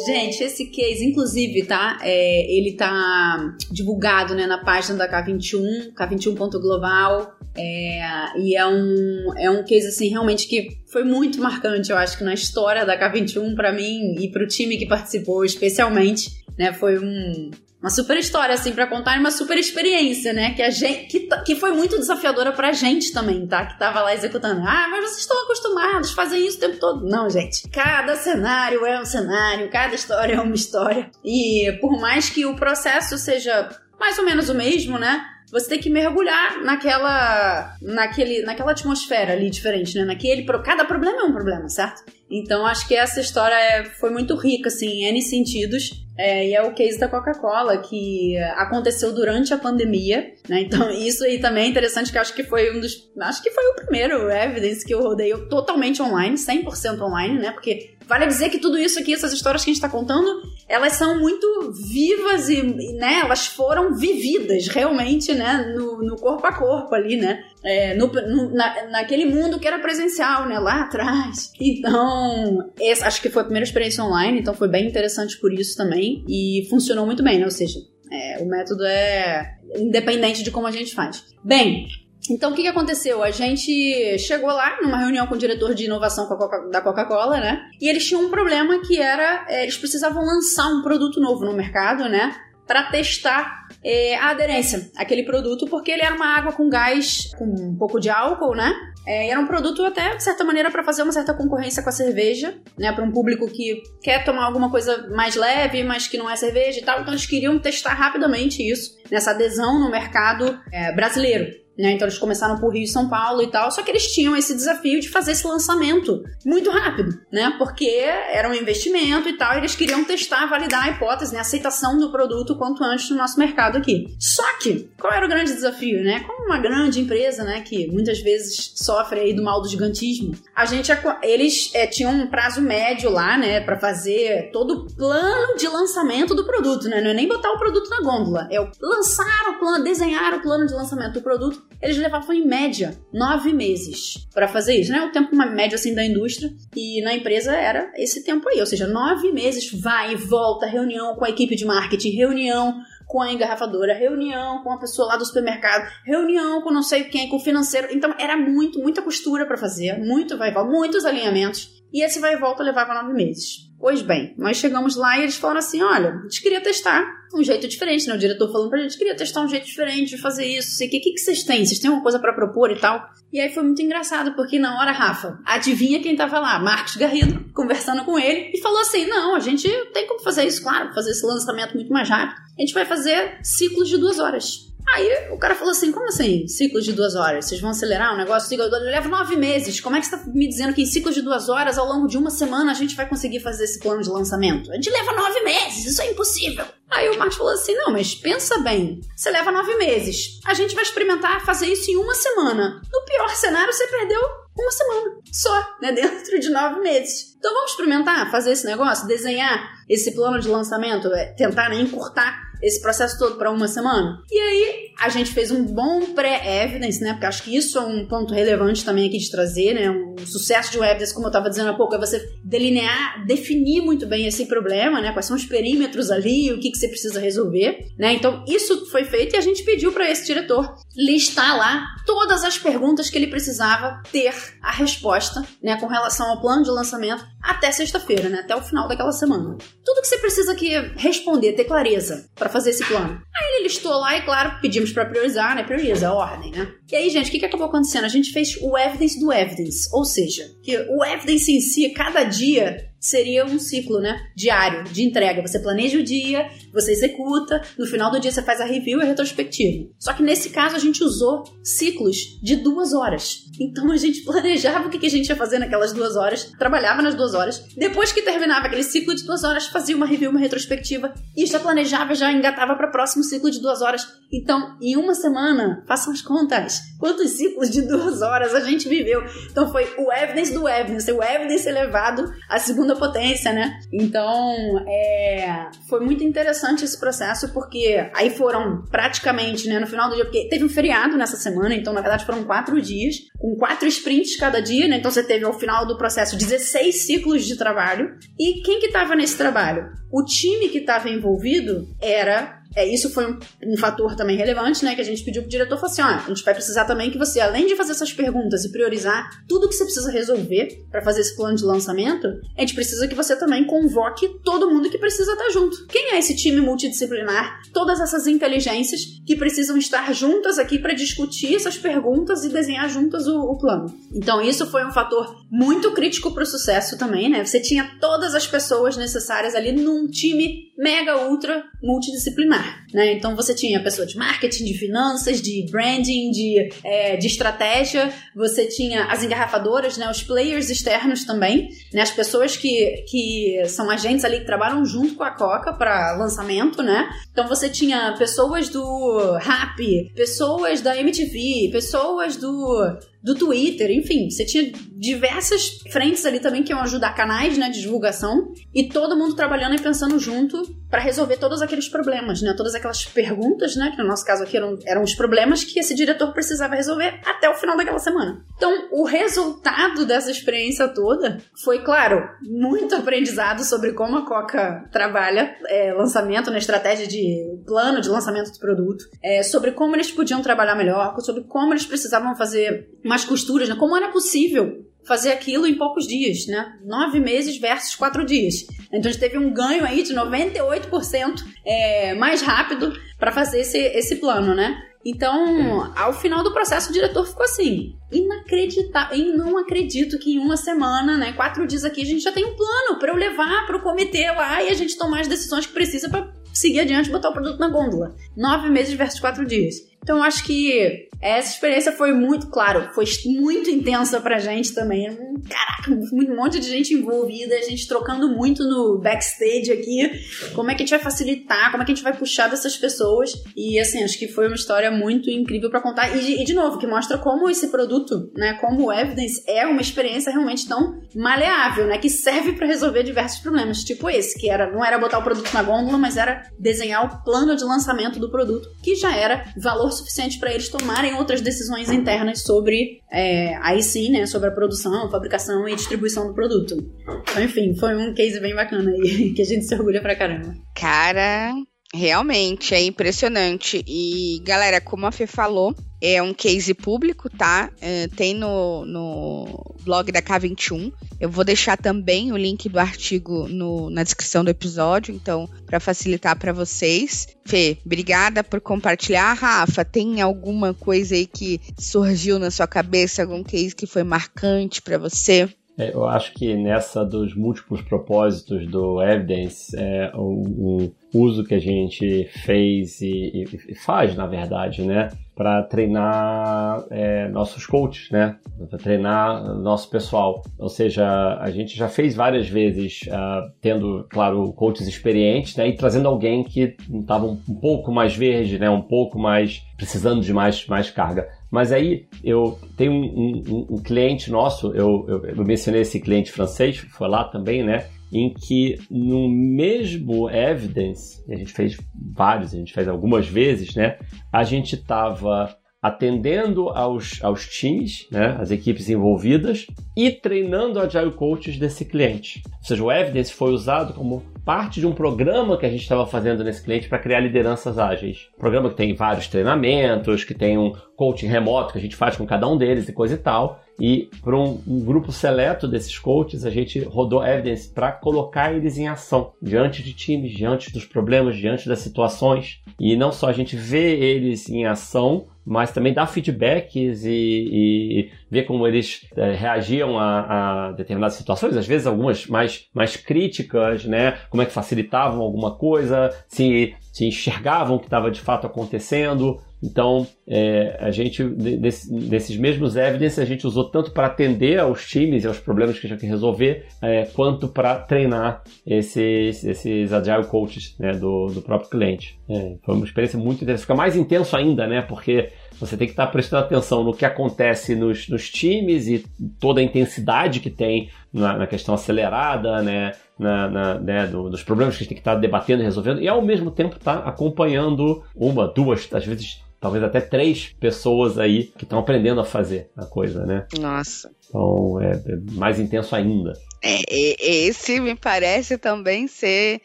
Gente, esse case, inclusive, tá? É, ele tá divulgado né, na página da K21, K21.global. É, e é um, é um case, assim, realmente que foi muito marcante, eu acho que na história da K21 para mim e para o time que participou especialmente, né? Foi um, uma super história, assim, para contar, uma super experiência, né? Que a gente. Que, que foi muito desafiadora pra gente também, tá? Que tava lá executando. Ah, mas vocês estão acostumados, fazem isso o tempo todo. Não, gente. Cada cenário é um cenário, cada história é uma história. E por mais que o processo seja mais ou menos o mesmo, né? você tem que mergulhar naquela naquele, naquela atmosfera ali diferente, né? Naquele cada problema é um problema, certo? Então acho que essa história é, foi muito rica assim, em N sentidos. É, e é o case da Coca-Cola, que aconteceu durante a pandemia, né? Então, isso aí também é interessante, que acho que foi um dos. Acho que foi o primeiro evidence que eu rodei totalmente online, 100% online, né? Porque Vale dizer que tudo isso aqui, essas histórias que a gente está contando, elas são muito vivas e, né, elas foram vividas realmente, né, no, no corpo a corpo ali, né, é, no, no, na, naquele mundo que era presencial, né, lá atrás. Então, essa, acho que foi a primeira experiência online, então foi bem interessante por isso também e funcionou muito bem, né, ou seja, é, o método é independente de como a gente faz. Bem, então, o que, que aconteceu? A gente chegou lá numa reunião com o diretor de inovação da Coca-Cola, né? E eles tinham um problema que era, é, eles precisavam lançar um produto novo no mercado, né? Para testar é, a aderência àquele produto, porque ele era uma água com gás, com um pouco de álcool, né? É, era um produto até, de certa maneira, para fazer uma certa concorrência com a cerveja, né? Para um público que quer tomar alguma coisa mais leve, mas que não é cerveja e tal. Então eles queriam testar rapidamente isso, nessa adesão no mercado é, brasileiro. Né? Então eles começaram por Rio e São Paulo e tal, só que eles tinham esse desafio de fazer esse lançamento muito rápido, né? Porque era um investimento e tal, e eles queriam testar, validar a hipótese, né? A aceitação do produto quanto antes no nosso mercado aqui. Só que, qual era o grande desafio, né? Como uma grande empresa, né, que muitas vezes sofre aí do mal do gigantismo, a gente, eles é, tinham um prazo médio lá, né, para fazer todo o plano de lançamento do produto, né? Não é nem botar o produto na gôndola, é lançar o plano, desenhar o plano de lançamento do produto eles levavam em média nove meses para fazer isso, né? O tempo médio assim da indústria e na empresa era esse tempo aí, ou seja, nove meses vai e volta, reunião com a equipe de marketing, reunião com a engarrafadora, reunião com a pessoa lá do supermercado, reunião com não sei quem, com o financeiro. Então era muito, muita costura para fazer, muito vai e volta, muitos alinhamentos. E esse vai e volta levava nove meses. Pois bem, nós chegamos lá e eles falaram assim: olha, a gente queria testar um jeito diferente, né? O diretor falando pra gente, queria testar um jeito diferente de fazer isso. O que, que, que vocês têm? Vocês têm alguma coisa para propor e tal? E aí foi muito engraçado, porque na hora, Rafa, adivinha quem tava lá? Marcos Garrido, conversando com ele, e falou assim: não, a gente tem como fazer isso, claro, fazer esse lançamento muito mais rápido. A gente vai fazer ciclos de duas horas. Aí o cara falou assim: como assim? Ciclos de duas horas? Vocês vão acelerar o negócio? Eu levo nove meses. Como é que você está me dizendo que em ciclos de duas horas, ao longo de uma semana, a gente vai conseguir fazer esse plano de lançamento? A gente leva nove meses, isso é impossível. Aí o Marcos falou assim: não, mas pensa bem. Você leva nove meses. A gente vai experimentar fazer isso em uma semana. No pior cenário, você perdeu uma semana só, né? Dentro de nove meses. Então vamos experimentar fazer esse negócio, desenhar esse plano de lançamento, é, tentar né, encurtar esse processo todo para uma semana. E aí a gente fez um bom pré-evidence, né? Porque acho que isso é um ponto relevante também aqui de trazer, né? Um sucesso de um evidence, como eu estava dizendo há pouco, é você delinear, definir muito bem esse problema, né? Quais são os perímetros ali, o que, que você precisa resolver, né? Então isso foi feito e a gente pediu para esse diretor listar lá todas as perguntas que ele precisava ter a resposta, né? Com relação ao plano de lançamento até sexta-feira, né? Até o final daquela semana. Tudo que você precisa aqui responder, ter clareza para fazer esse plano. Aí ele listou lá e, claro, pedimos para priorizar, né? Prioriza a ordem, né? E aí, gente, o que, que acabou acontecendo? A gente fez o evidence do evidence, ou seja, que o evidence em si, cada dia seria um ciclo, né? Diário, de entrega. Você planeja o dia, você executa, no final do dia você faz a review e a retrospectiva. Só que nesse caso a gente usou ciclos de duas horas. Então a gente planejava o que a gente ia fazer naquelas duas horas, trabalhava nas duas horas. Depois que terminava aquele ciclo de duas horas, fazia uma review, uma retrospectiva e já planejava, já engatava para o próximo ciclo de duas horas. Então, em uma semana, façam as contas. Quantos ciclos de duas horas a gente viveu? Então foi o evidence do evidence, o evidence elevado à segunda segunda potência, né? Então, é, foi muito interessante esse processo, porque aí foram praticamente, né, no final do dia, porque teve um feriado nessa semana, então, na verdade, foram quatro dias, com quatro sprints cada dia, né? Então, você teve ao final do processo 16 ciclos de trabalho. E quem que estava nesse trabalho? O time que estava envolvido era é, isso foi um, um, fator também relevante, né? Que a gente pediu pro diretor, falou assim, ó, a gente vai precisar também que você, além de fazer essas perguntas e priorizar tudo que você precisa resolver para fazer esse plano de lançamento, a gente precisa que você também convoque todo mundo que precisa estar junto. Quem é esse time multidisciplinar? Todas essas inteligências que precisam estar juntas aqui para discutir essas perguntas e desenhar juntas o, o plano. Então, isso foi um fator muito crítico para o sucesso também, né? Você tinha todas as pessoas necessárias ali num time mega ultra multidisciplinar, né? Então você tinha pessoa de marketing, de finanças, de branding, de, é, de estratégia, você tinha as engarrafadoras, né? Os players externos também, né? As pessoas que, que são agentes ali que trabalham junto com a Coca para lançamento, né? Então você tinha pessoas do Rap, pessoas da MTV, pessoas do do Twitter, enfim, você tinha diversas frentes ali também que iam ajudar canais, né, de divulgação e todo mundo trabalhando e pensando junto para resolver todos aqueles problemas, né, todas aquelas perguntas, né, que no nosso caso aqui eram, eram os problemas que esse diretor precisava resolver até o final daquela semana. Então, o resultado dessa experiência toda foi, claro, muito aprendizado sobre como a Coca trabalha é, lançamento na estratégia de plano de lançamento do produto, é, sobre como eles podiam trabalhar melhor, sobre como eles precisavam fazer umas costuras, né? Como era possível fazer aquilo em poucos dias, né? Nove meses versus quatro dias. Então a gente teve um ganho aí de 98% é, mais rápido para fazer esse, esse plano, né? Então, ao final do processo, o diretor ficou assim, inacreditável. E não acredito que em uma semana, né, quatro dias aqui, a gente já tem um plano para eu levar para o comitê lá e a gente tomar as decisões que precisa para seguir adiante e botar o produto na gôndola. Nove meses versus quatro dias. Então, acho que essa experiência foi muito, claro, foi muito intensa pra gente também. Caraca, um monte de gente envolvida, a gente trocando muito no backstage aqui. Como é que a gente vai facilitar, como é que a gente vai puxar dessas pessoas. E assim, acho que foi uma história muito incrível para contar. E, e, de novo, que mostra como esse produto, né, como o Evidence é uma experiência realmente tão maleável, né, que serve para resolver diversos problemas. Tipo esse, que era não era botar o produto na gôndola, mas era desenhar o plano de lançamento do produto, que já era valor suficiente para eles tomarem outras decisões internas sobre, é, aí sim, né, sobre a produção, fabricação e distribuição do produto. Então, enfim, foi um case bem bacana aí, que a gente se orgulha pra caramba. Cara, Realmente, é impressionante. E, galera, como a Fê falou, é um case público, tá? É, tem no, no blog da K21. Eu vou deixar também o link do artigo no, na descrição do episódio, então, para facilitar para vocês. Fê, obrigada por compartilhar. Rafa, tem alguma coisa aí que surgiu na sua cabeça, algum case que foi marcante para você? É, eu acho que nessa dos múltiplos propósitos do Evidence, é, um, um uso que a gente fez e, e faz, na verdade, né, para treinar é, nossos coaches, né, para treinar nosso pessoal. Ou seja, a gente já fez várias vezes, uh, tendo, claro, coaches experientes, né, e trazendo alguém que estava um pouco mais verde, né, um pouco mais precisando de mais, mais carga. Mas aí eu tenho um, um, um cliente nosso, eu, eu, eu, mencionei esse cliente francês, foi lá também, né? Em que no mesmo evidence, a gente fez vários, a gente fez algumas vezes, né? A gente estava atendendo aos, aos times, né, as equipes envolvidas e treinando agile coaches desse cliente. Ou seja, o Evidence foi usado como parte de um programa que a gente estava fazendo nesse cliente para criar lideranças ágeis. programa que tem vários treinamentos, que tem um coaching remoto que a gente faz com cada um deles e coisa e tal. E para um, um, grupo seleto desses coaches, a gente rodou Evidence para colocar eles em ação, diante de times, diante dos problemas, diante das situações. E não só a gente vê eles em ação, mas também dar feedbacks e, e ver como eles é, reagiam a, a, determinadas situações, às vezes algumas mais, mais críticas, né? Como é que facilitavam alguma coisa, se, se enxergavam o que estava de fato acontecendo. Então, é, a gente, desse, desses mesmos evidence, a gente usou tanto para atender aos times e aos problemas que a gente tem que resolver, é, quanto para treinar esses, esses agile coaches né, do, do próprio cliente. É, foi uma experiência muito interessante. Fica mais intenso ainda, né? Porque você tem que estar prestando atenção no que acontece nos, nos times e toda a intensidade que tem na, na questão acelerada, né? Na, na, né, do, dos problemas que a gente tem que estar debatendo e resolvendo, e ao mesmo tempo estar tá acompanhando uma, duas, às vezes talvez até três pessoas aí que estão aprendendo a fazer a coisa, né? Nossa. Então é, é mais intenso ainda. É, esse me parece também ser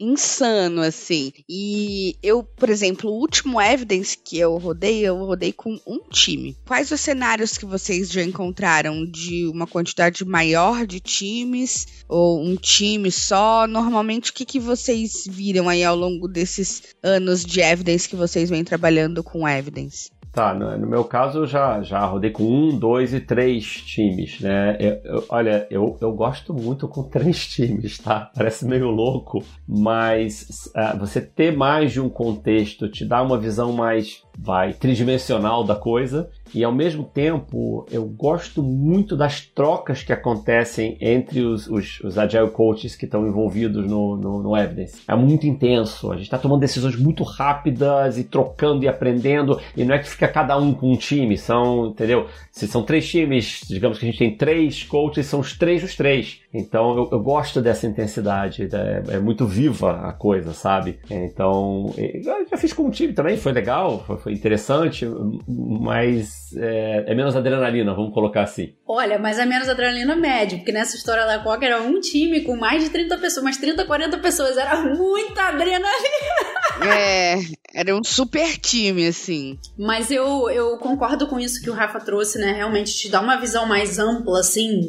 insano, assim. E eu, por exemplo, o último Evidence que eu rodei, eu rodei com um time. Quais os cenários que vocês já encontraram de uma quantidade maior de times ou um time só? Normalmente, o que, que vocês viram aí ao longo desses anos de Evidence que vocês vêm trabalhando com Evidence? Tá, no, meu caso eu já, já rodei com um, dois e três times, né? Eu, eu, olha, eu, eu gosto muito com três times, tá? Parece meio louco, mas uh, você ter mais de um contexto te dá uma visão mais vai tridimensional da coisa e ao mesmo tempo eu gosto muito das trocas que acontecem entre os, os, os agile coaches que estão envolvidos no, no, no, Evidence. É muito intenso, a gente está tomando decisões muito rápidas e trocando e aprendendo e não é que fica cada um com um time, são, entendeu? Se são três times, digamos que a gente tem três coaches, são os três os três. Então eu, eu gosto dessa intensidade, é, é, muito viva a coisa, sabe? Então, eu já fiz com um time também, foi legal, foi, foi interessante, mas é, é, menos adrenalina, vamos colocar assim. Olha, mas é menos adrenalina média, porque nessa história da Coca era um time com mais de 30 pessoas, mais 30, 40 pessoas, era muita adrenalina. É, era um super time, assim. Mas eu, eu concordo com isso que o Rafa trouxe, né? Realmente te dá uma visão mais ampla, assim,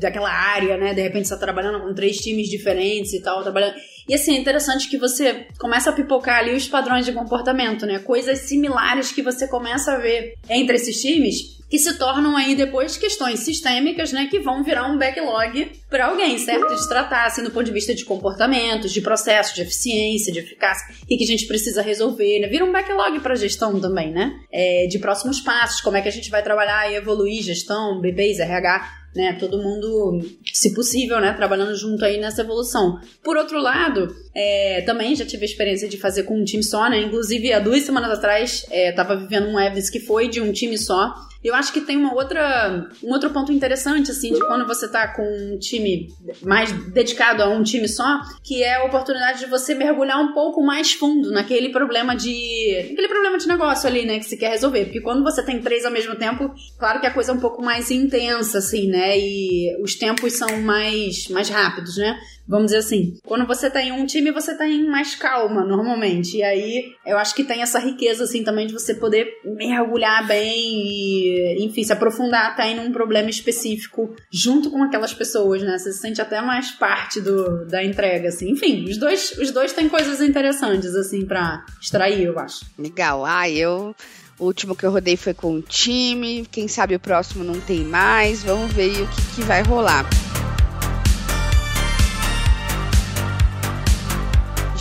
daquela área, né? De repente você tá trabalhando com três times diferentes e tal, trabalhando. E assim, é interessante que você começa a pipocar ali os padrões de comportamento, né? Coisas similares que você começa a ver entre esses times que se tornam aí depois questões sistêmicas, né, que vão virar um backlog para alguém, certo? De tratar, assim, do ponto de vista de comportamentos, de processos, de eficiência, de eficácia, e que a gente precisa resolver, né? Vira um backlog para gestão também, né? É, de próximos passos, como é que a gente vai trabalhar e evoluir gestão, BBs, RH, né? Todo mundo, se possível, né? Trabalhando junto aí nessa evolução. Por outro lado, é, também já tive a experiência de fazer com um time só, né? Inclusive, há duas semanas atrás, estava é, vivendo um evidence que foi de um time só. Eu acho que tem uma outra, um outro ponto interessante, assim, de quando você tá com um time mais dedicado a um time só, que é a oportunidade de você mergulhar um pouco mais fundo naquele problema de. aquele problema de negócio ali, né, que você quer resolver. Porque quando você tem três ao mesmo tempo, claro que a coisa é um pouco mais intensa, assim, né? E os tempos são mais, mais rápidos, né? Vamos dizer assim, quando você tem um time, você tem mais calma, normalmente. E aí, eu acho que tem essa riqueza, assim, também de você poder mergulhar bem e, enfim, se aprofundar até em um problema específico junto com aquelas pessoas, né? Você se sente até mais parte do, da entrega, assim. Enfim, os dois, os dois têm coisas interessantes, assim, para extrair, eu acho. Legal. Ah, eu... O último que eu rodei foi com o time. Quem sabe o próximo não tem mais. Vamos ver o que, que vai rolar.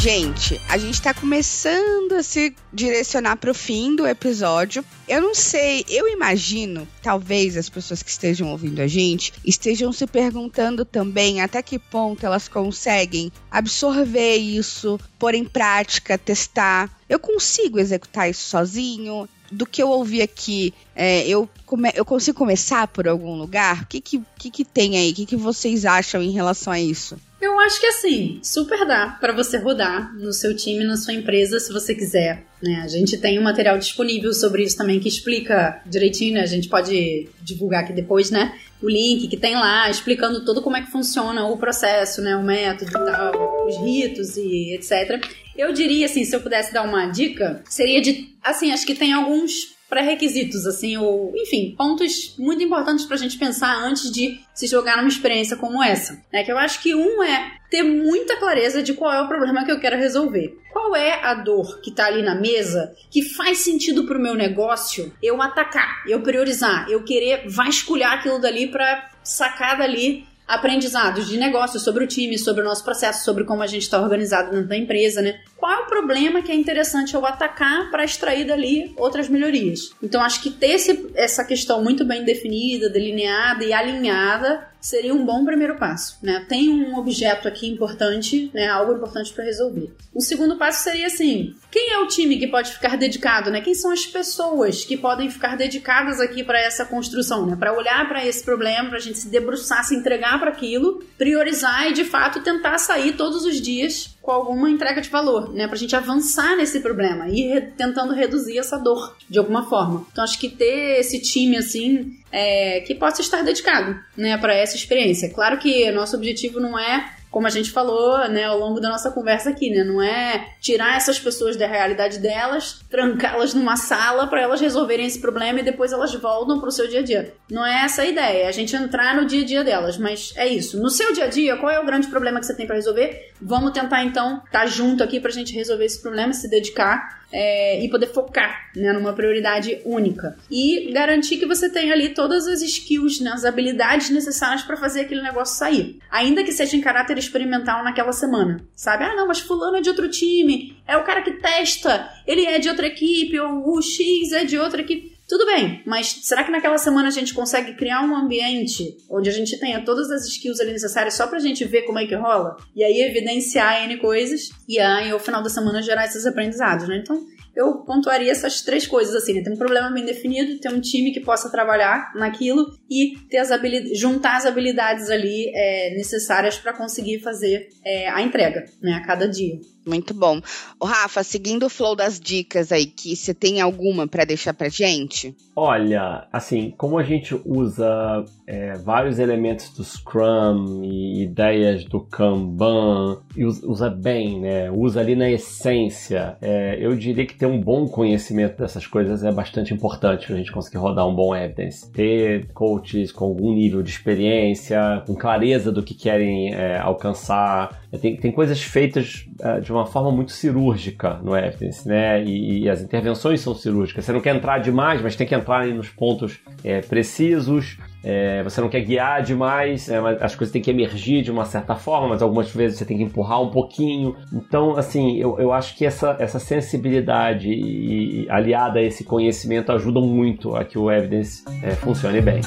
Gente, a gente tá começando a se direcionar pro fim do episódio. Eu não sei, eu imagino, talvez as pessoas que estejam ouvindo a gente estejam se perguntando também até que ponto elas conseguem absorver isso, pôr em prática, testar. Eu consigo executar isso sozinho? Do que eu ouvi aqui, é, eu, come, eu consigo começar por algum lugar? O que, que, que, que tem aí? O que, que vocês acham em relação a isso? Eu acho que assim, super dá para você rodar no seu time, na sua empresa, se você quiser. Né? A gente tem um material disponível sobre isso também que explica direitinho, né? A gente pode divulgar aqui depois, né? O link que tem lá, explicando todo como é que funciona o processo, né? O método e tal, os ritos e etc. Eu diria, assim, se eu pudesse dar uma dica, seria de, assim, acho que tem alguns pré-requisitos, assim, ou, enfim, pontos muito importantes pra gente pensar antes de se jogar numa experiência como essa. Né? Que eu acho que um é ter muita clareza de qual é o problema que eu quero resolver. Qual é a dor que tá ali na mesa que faz sentido pro meu negócio eu atacar, eu priorizar, eu querer vasculhar aquilo dali para sacar dali aprendizados de negócio sobre o time, sobre o nosso processo, sobre como a gente está organizado dentro da empresa, né? Qual é o problema que é interessante eu atacar para extrair dali outras melhorias? Então, acho que ter esse, essa questão muito bem definida, delineada e alinhada seria um bom primeiro passo, né? Tem um objeto aqui importante, né? Algo importante para resolver. O segundo passo seria assim: quem é o time que pode ficar dedicado, né? Quem são as pessoas que podem ficar dedicadas aqui para essa construção, né? Para olhar para esse problema, para a gente se debruçar, se entregar para aquilo, priorizar e de fato tentar sair todos os dias com alguma entrega de valor, né? Pra gente avançar nesse problema e re tentando reduzir essa dor de alguma forma. Então acho que ter esse time assim é, que possa estar dedicado, né, para essa experiência. Claro que nosso objetivo não é como a gente falou, né, ao longo da nossa conversa aqui, né, não é tirar essas pessoas da realidade delas, trancá-las numa sala para elas resolverem esse problema e depois elas voltam para o seu dia a dia. Não é essa a ideia, é a gente entrar no dia a dia delas, mas é isso. No seu dia a dia, qual é o grande problema que você tem para resolver? Vamos tentar então estar tá junto aqui para a gente resolver esse problema, se dedicar é, e poder focar né, numa prioridade única. E garantir que você tenha ali todas as skills, né, as habilidades necessárias para fazer aquele negócio sair. Ainda que seja em caráter experimental naquela semana. Sabe? Ah, não, mas fulano é de outro time, é o cara que testa, ele é de outra equipe, ou o X é de outra equipe. Tudo bem, mas será que naquela semana a gente consegue criar um ambiente onde a gente tenha todas as skills ali necessárias só pra gente ver como é que rola? E aí evidenciar N coisas e aí ao final da semana gerar esses aprendizados, né? Então, eu pontuaria essas três coisas assim, né? Ter um problema bem definido, ter um time que possa trabalhar naquilo e ter as habilidades, juntar as habilidades ali é, necessárias para conseguir fazer é, a entrega, né? A cada dia. Muito bom. O Rafa, seguindo o flow das dicas aí, que você tem alguma para deixar pra gente? Olha, assim, como a gente usa é, vários elementos do Scrum e ideias do Kanban, e usa bem, né? Usa ali na essência. É, eu diria que ter um bom conhecimento dessas coisas é bastante importante para a gente conseguir rodar um bom evidence. Ter coaches com algum nível de experiência, com clareza do que querem é, alcançar. Tem, tem coisas feitas é, de uma forma muito cirúrgica no evidence, né? E, e, as intervenções são cirúrgicas. Você não quer entrar demais, mas tem que entrar nos pontos é, precisos. É, você não quer guiar demais, é, as coisas têm que emergir de uma certa forma, mas algumas vezes você tem que empurrar um pouquinho. Então, assim, eu, eu acho que essa, essa sensibilidade e, e aliada a esse conhecimento ajudam muito a que o evidence é, funcione bem.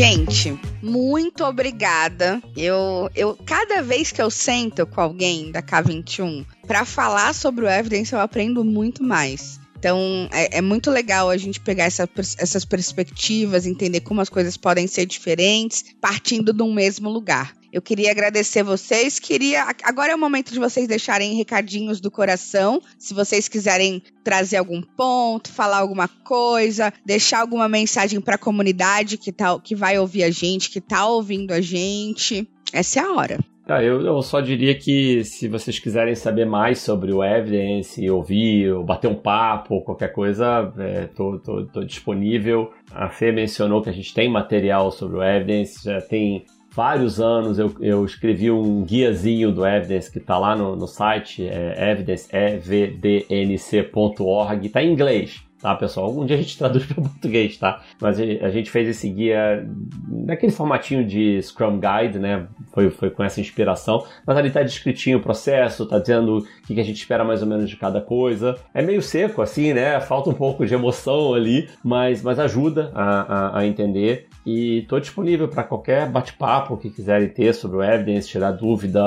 Gente, muito obrigada. Eu, eu cada vez que eu sento com alguém da K21 para falar sobre o evidence, eu aprendo muito mais. Então, é, é, muito legal a gente pegar essa, essas perspectivas, entender como as coisas podem ser diferentes, partindo de um mesmo lugar. Eu queria agradecer vocês. Queria. Agora é o momento de vocês deixarem recadinhos do coração. Se vocês quiserem trazer algum ponto, falar alguma coisa, deixar alguma mensagem para a comunidade que, tá, que vai ouvir a gente, que está ouvindo a gente. Essa é a hora. Ah, eu, eu, só diria que se vocês quiserem saber mais sobre o Evidence, ouvir, ou bater um papo, qualquer coisa, é, tô, tô disponível. A Fê mencionou que a gente tem material sobre o Evidence, já tem vários anos eu, eu escrevi um guiazinho do Evidence que está lá no, no site, é evidence.org, está em inglês tá, pessoal? Algum dia a gente traduz para português, tá? Mas a gente fez esse guia naquele formatinho de Scrum Guide, né? Foi, foi com essa inspiração. Mas ali tá descritinho o processo, tá dizendo o que a gente espera mais ou menos de cada coisa. É meio seco, assim, né? Falta um pouco de emoção ali, mas, mas ajuda a, a, a entender. E estou disponível para qualquer bate-papo que quiserem ter sobre o Evidence, tirar dúvida,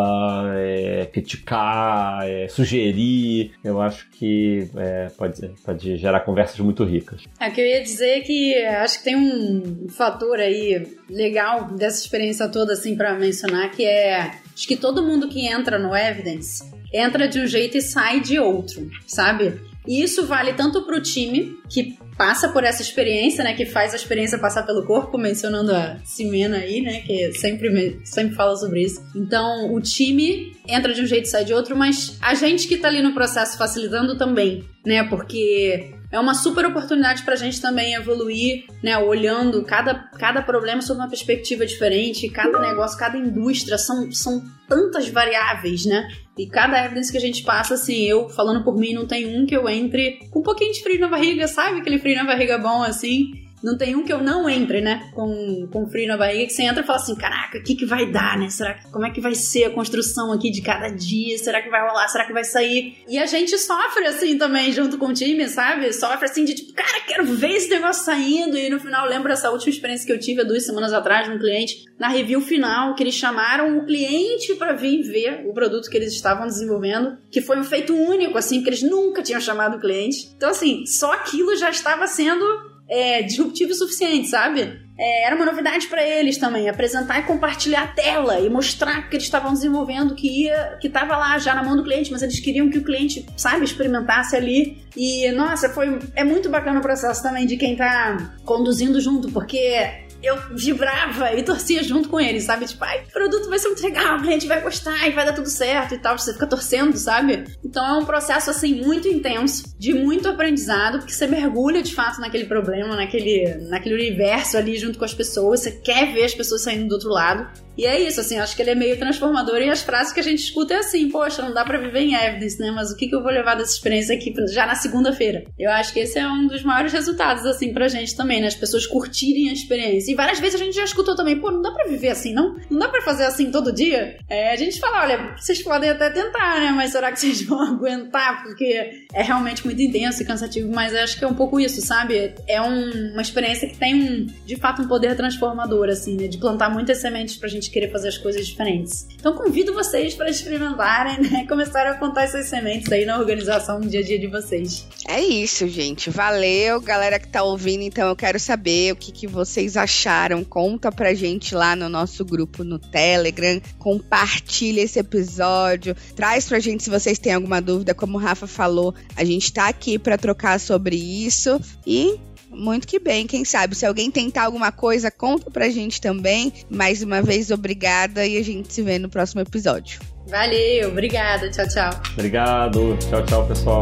é, criticar, é, sugerir. Eu acho que é, pode, pode gerar conversas muito ricas. É, que eu ia dizer é que acho que tem um fator aí legal dessa experiência toda, assim, para mencionar, que é acho que todo mundo que entra no Evidence entra de um jeito e sai de outro, sabe? E isso vale tanto para o time, que passa por essa experiência, né? Que faz a experiência passar pelo corpo, mencionando a Simena aí, né? Que sempre, sempre fala sobre isso. Então, o time entra de um jeito e sai de outro, mas a gente que tá ali no processo facilitando também, né? Porque é uma super oportunidade para a gente também evoluir, né? Olhando cada, cada problema sob uma perspectiva diferente, cada negócio, cada indústria, são, são tantas variáveis, né? E cada evidência que a gente passa, assim, eu falando por mim, não tem um que eu entre com um pouquinho de frio na barriga, sabe? Aquele frio na barriga bom, assim. Não tem um que eu não entre, né? Com, com frio na barriga, que você entra e fala assim: caraca, o que, que vai dar, né? Será que, como é que vai ser a construção aqui de cada dia? Será que vai rolar? Será que vai sair? E a gente sofre assim também, junto com o time, sabe? Sofre assim de tipo, cara, quero ver esse negócio saindo. E no final, lembro essa última experiência que eu tive há duas semanas atrás no cliente, na review final, que eles chamaram o cliente para vir ver o produto que eles estavam desenvolvendo, que foi um feito único, assim, porque eles nunca tinham chamado o cliente. Então, assim, só aquilo já estava sendo é, disruptivo o suficiente, sabe? é, era uma novidade para eles também, apresentar e compartilhar a tela e mostrar que eles estavam desenvolvendo, que ia, que estava lá já na mão do cliente, mas eles queriam que o cliente, sabe, experimentasse ali. E nossa, foi é muito bacana o processo também de quem tá conduzindo junto, porque eu vibrava e torcia junto com eles, sabe? Tipo, ai, o produto vai ser muito legal, o cliente vai gostar e vai dar tudo certo e tal. Você fica torcendo, sabe? Então é um processo, assim, muito intenso, de muito aprendizado, porque você mergulha de fato naquele problema, naquele, naquele universo ali junto com as pessoas, você quer ver as pessoas saindo do outro lado. E é isso, assim, acho que ele é meio transformador e as frases que a gente escuta é assim, poxa, não dá pra viver em evidence, né? Mas o que, que eu vou levar dessa experiência aqui já na segunda-feira? Eu acho que esse é um dos maiores resultados, assim, pra gente também, né? As pessoas curtirem a experiência. E várias vezes a gente já escutou também, pô, não dá pra viver assim, não? Não dá pra fazer assim todo dia? É, a gente fala, olha, vocês podem até tentar, né? Mas será que vocês vão aguentar? Porque é realmente muito intenso e cansativo, mas acho que é um pouco isso, sabe? É um, uma experiência que tem, um, de fato, um poder transformador, assim, né? De plantar muitas sementes pra gente querer fazer as coisas diferentes. Então convido vocês para experimentarem, né? Começarem a contar essas sementes aí na organização no dia a dia de vocês. É isso, gente. Valeu, galera que tá ouvindo. Então eu quero saber o que, que vocês acharam. Conta pra gente lá no nosso grupo no Telegram. Compartilha esse episódio. Traz pra gente se vocês têm alguma dúvida. Como o Rafa falou, a gente tá aqui para trocar sobre isso. E muito que bem, quem sabe? Se alguém tentar alguma coisa, conta pra gente também. Mais uma vez, obrigada e a gente se vê no próximo episódio. Valeu, obrigada. Tchau, tchau. Obrigado. Tchau, tchau, pessoal.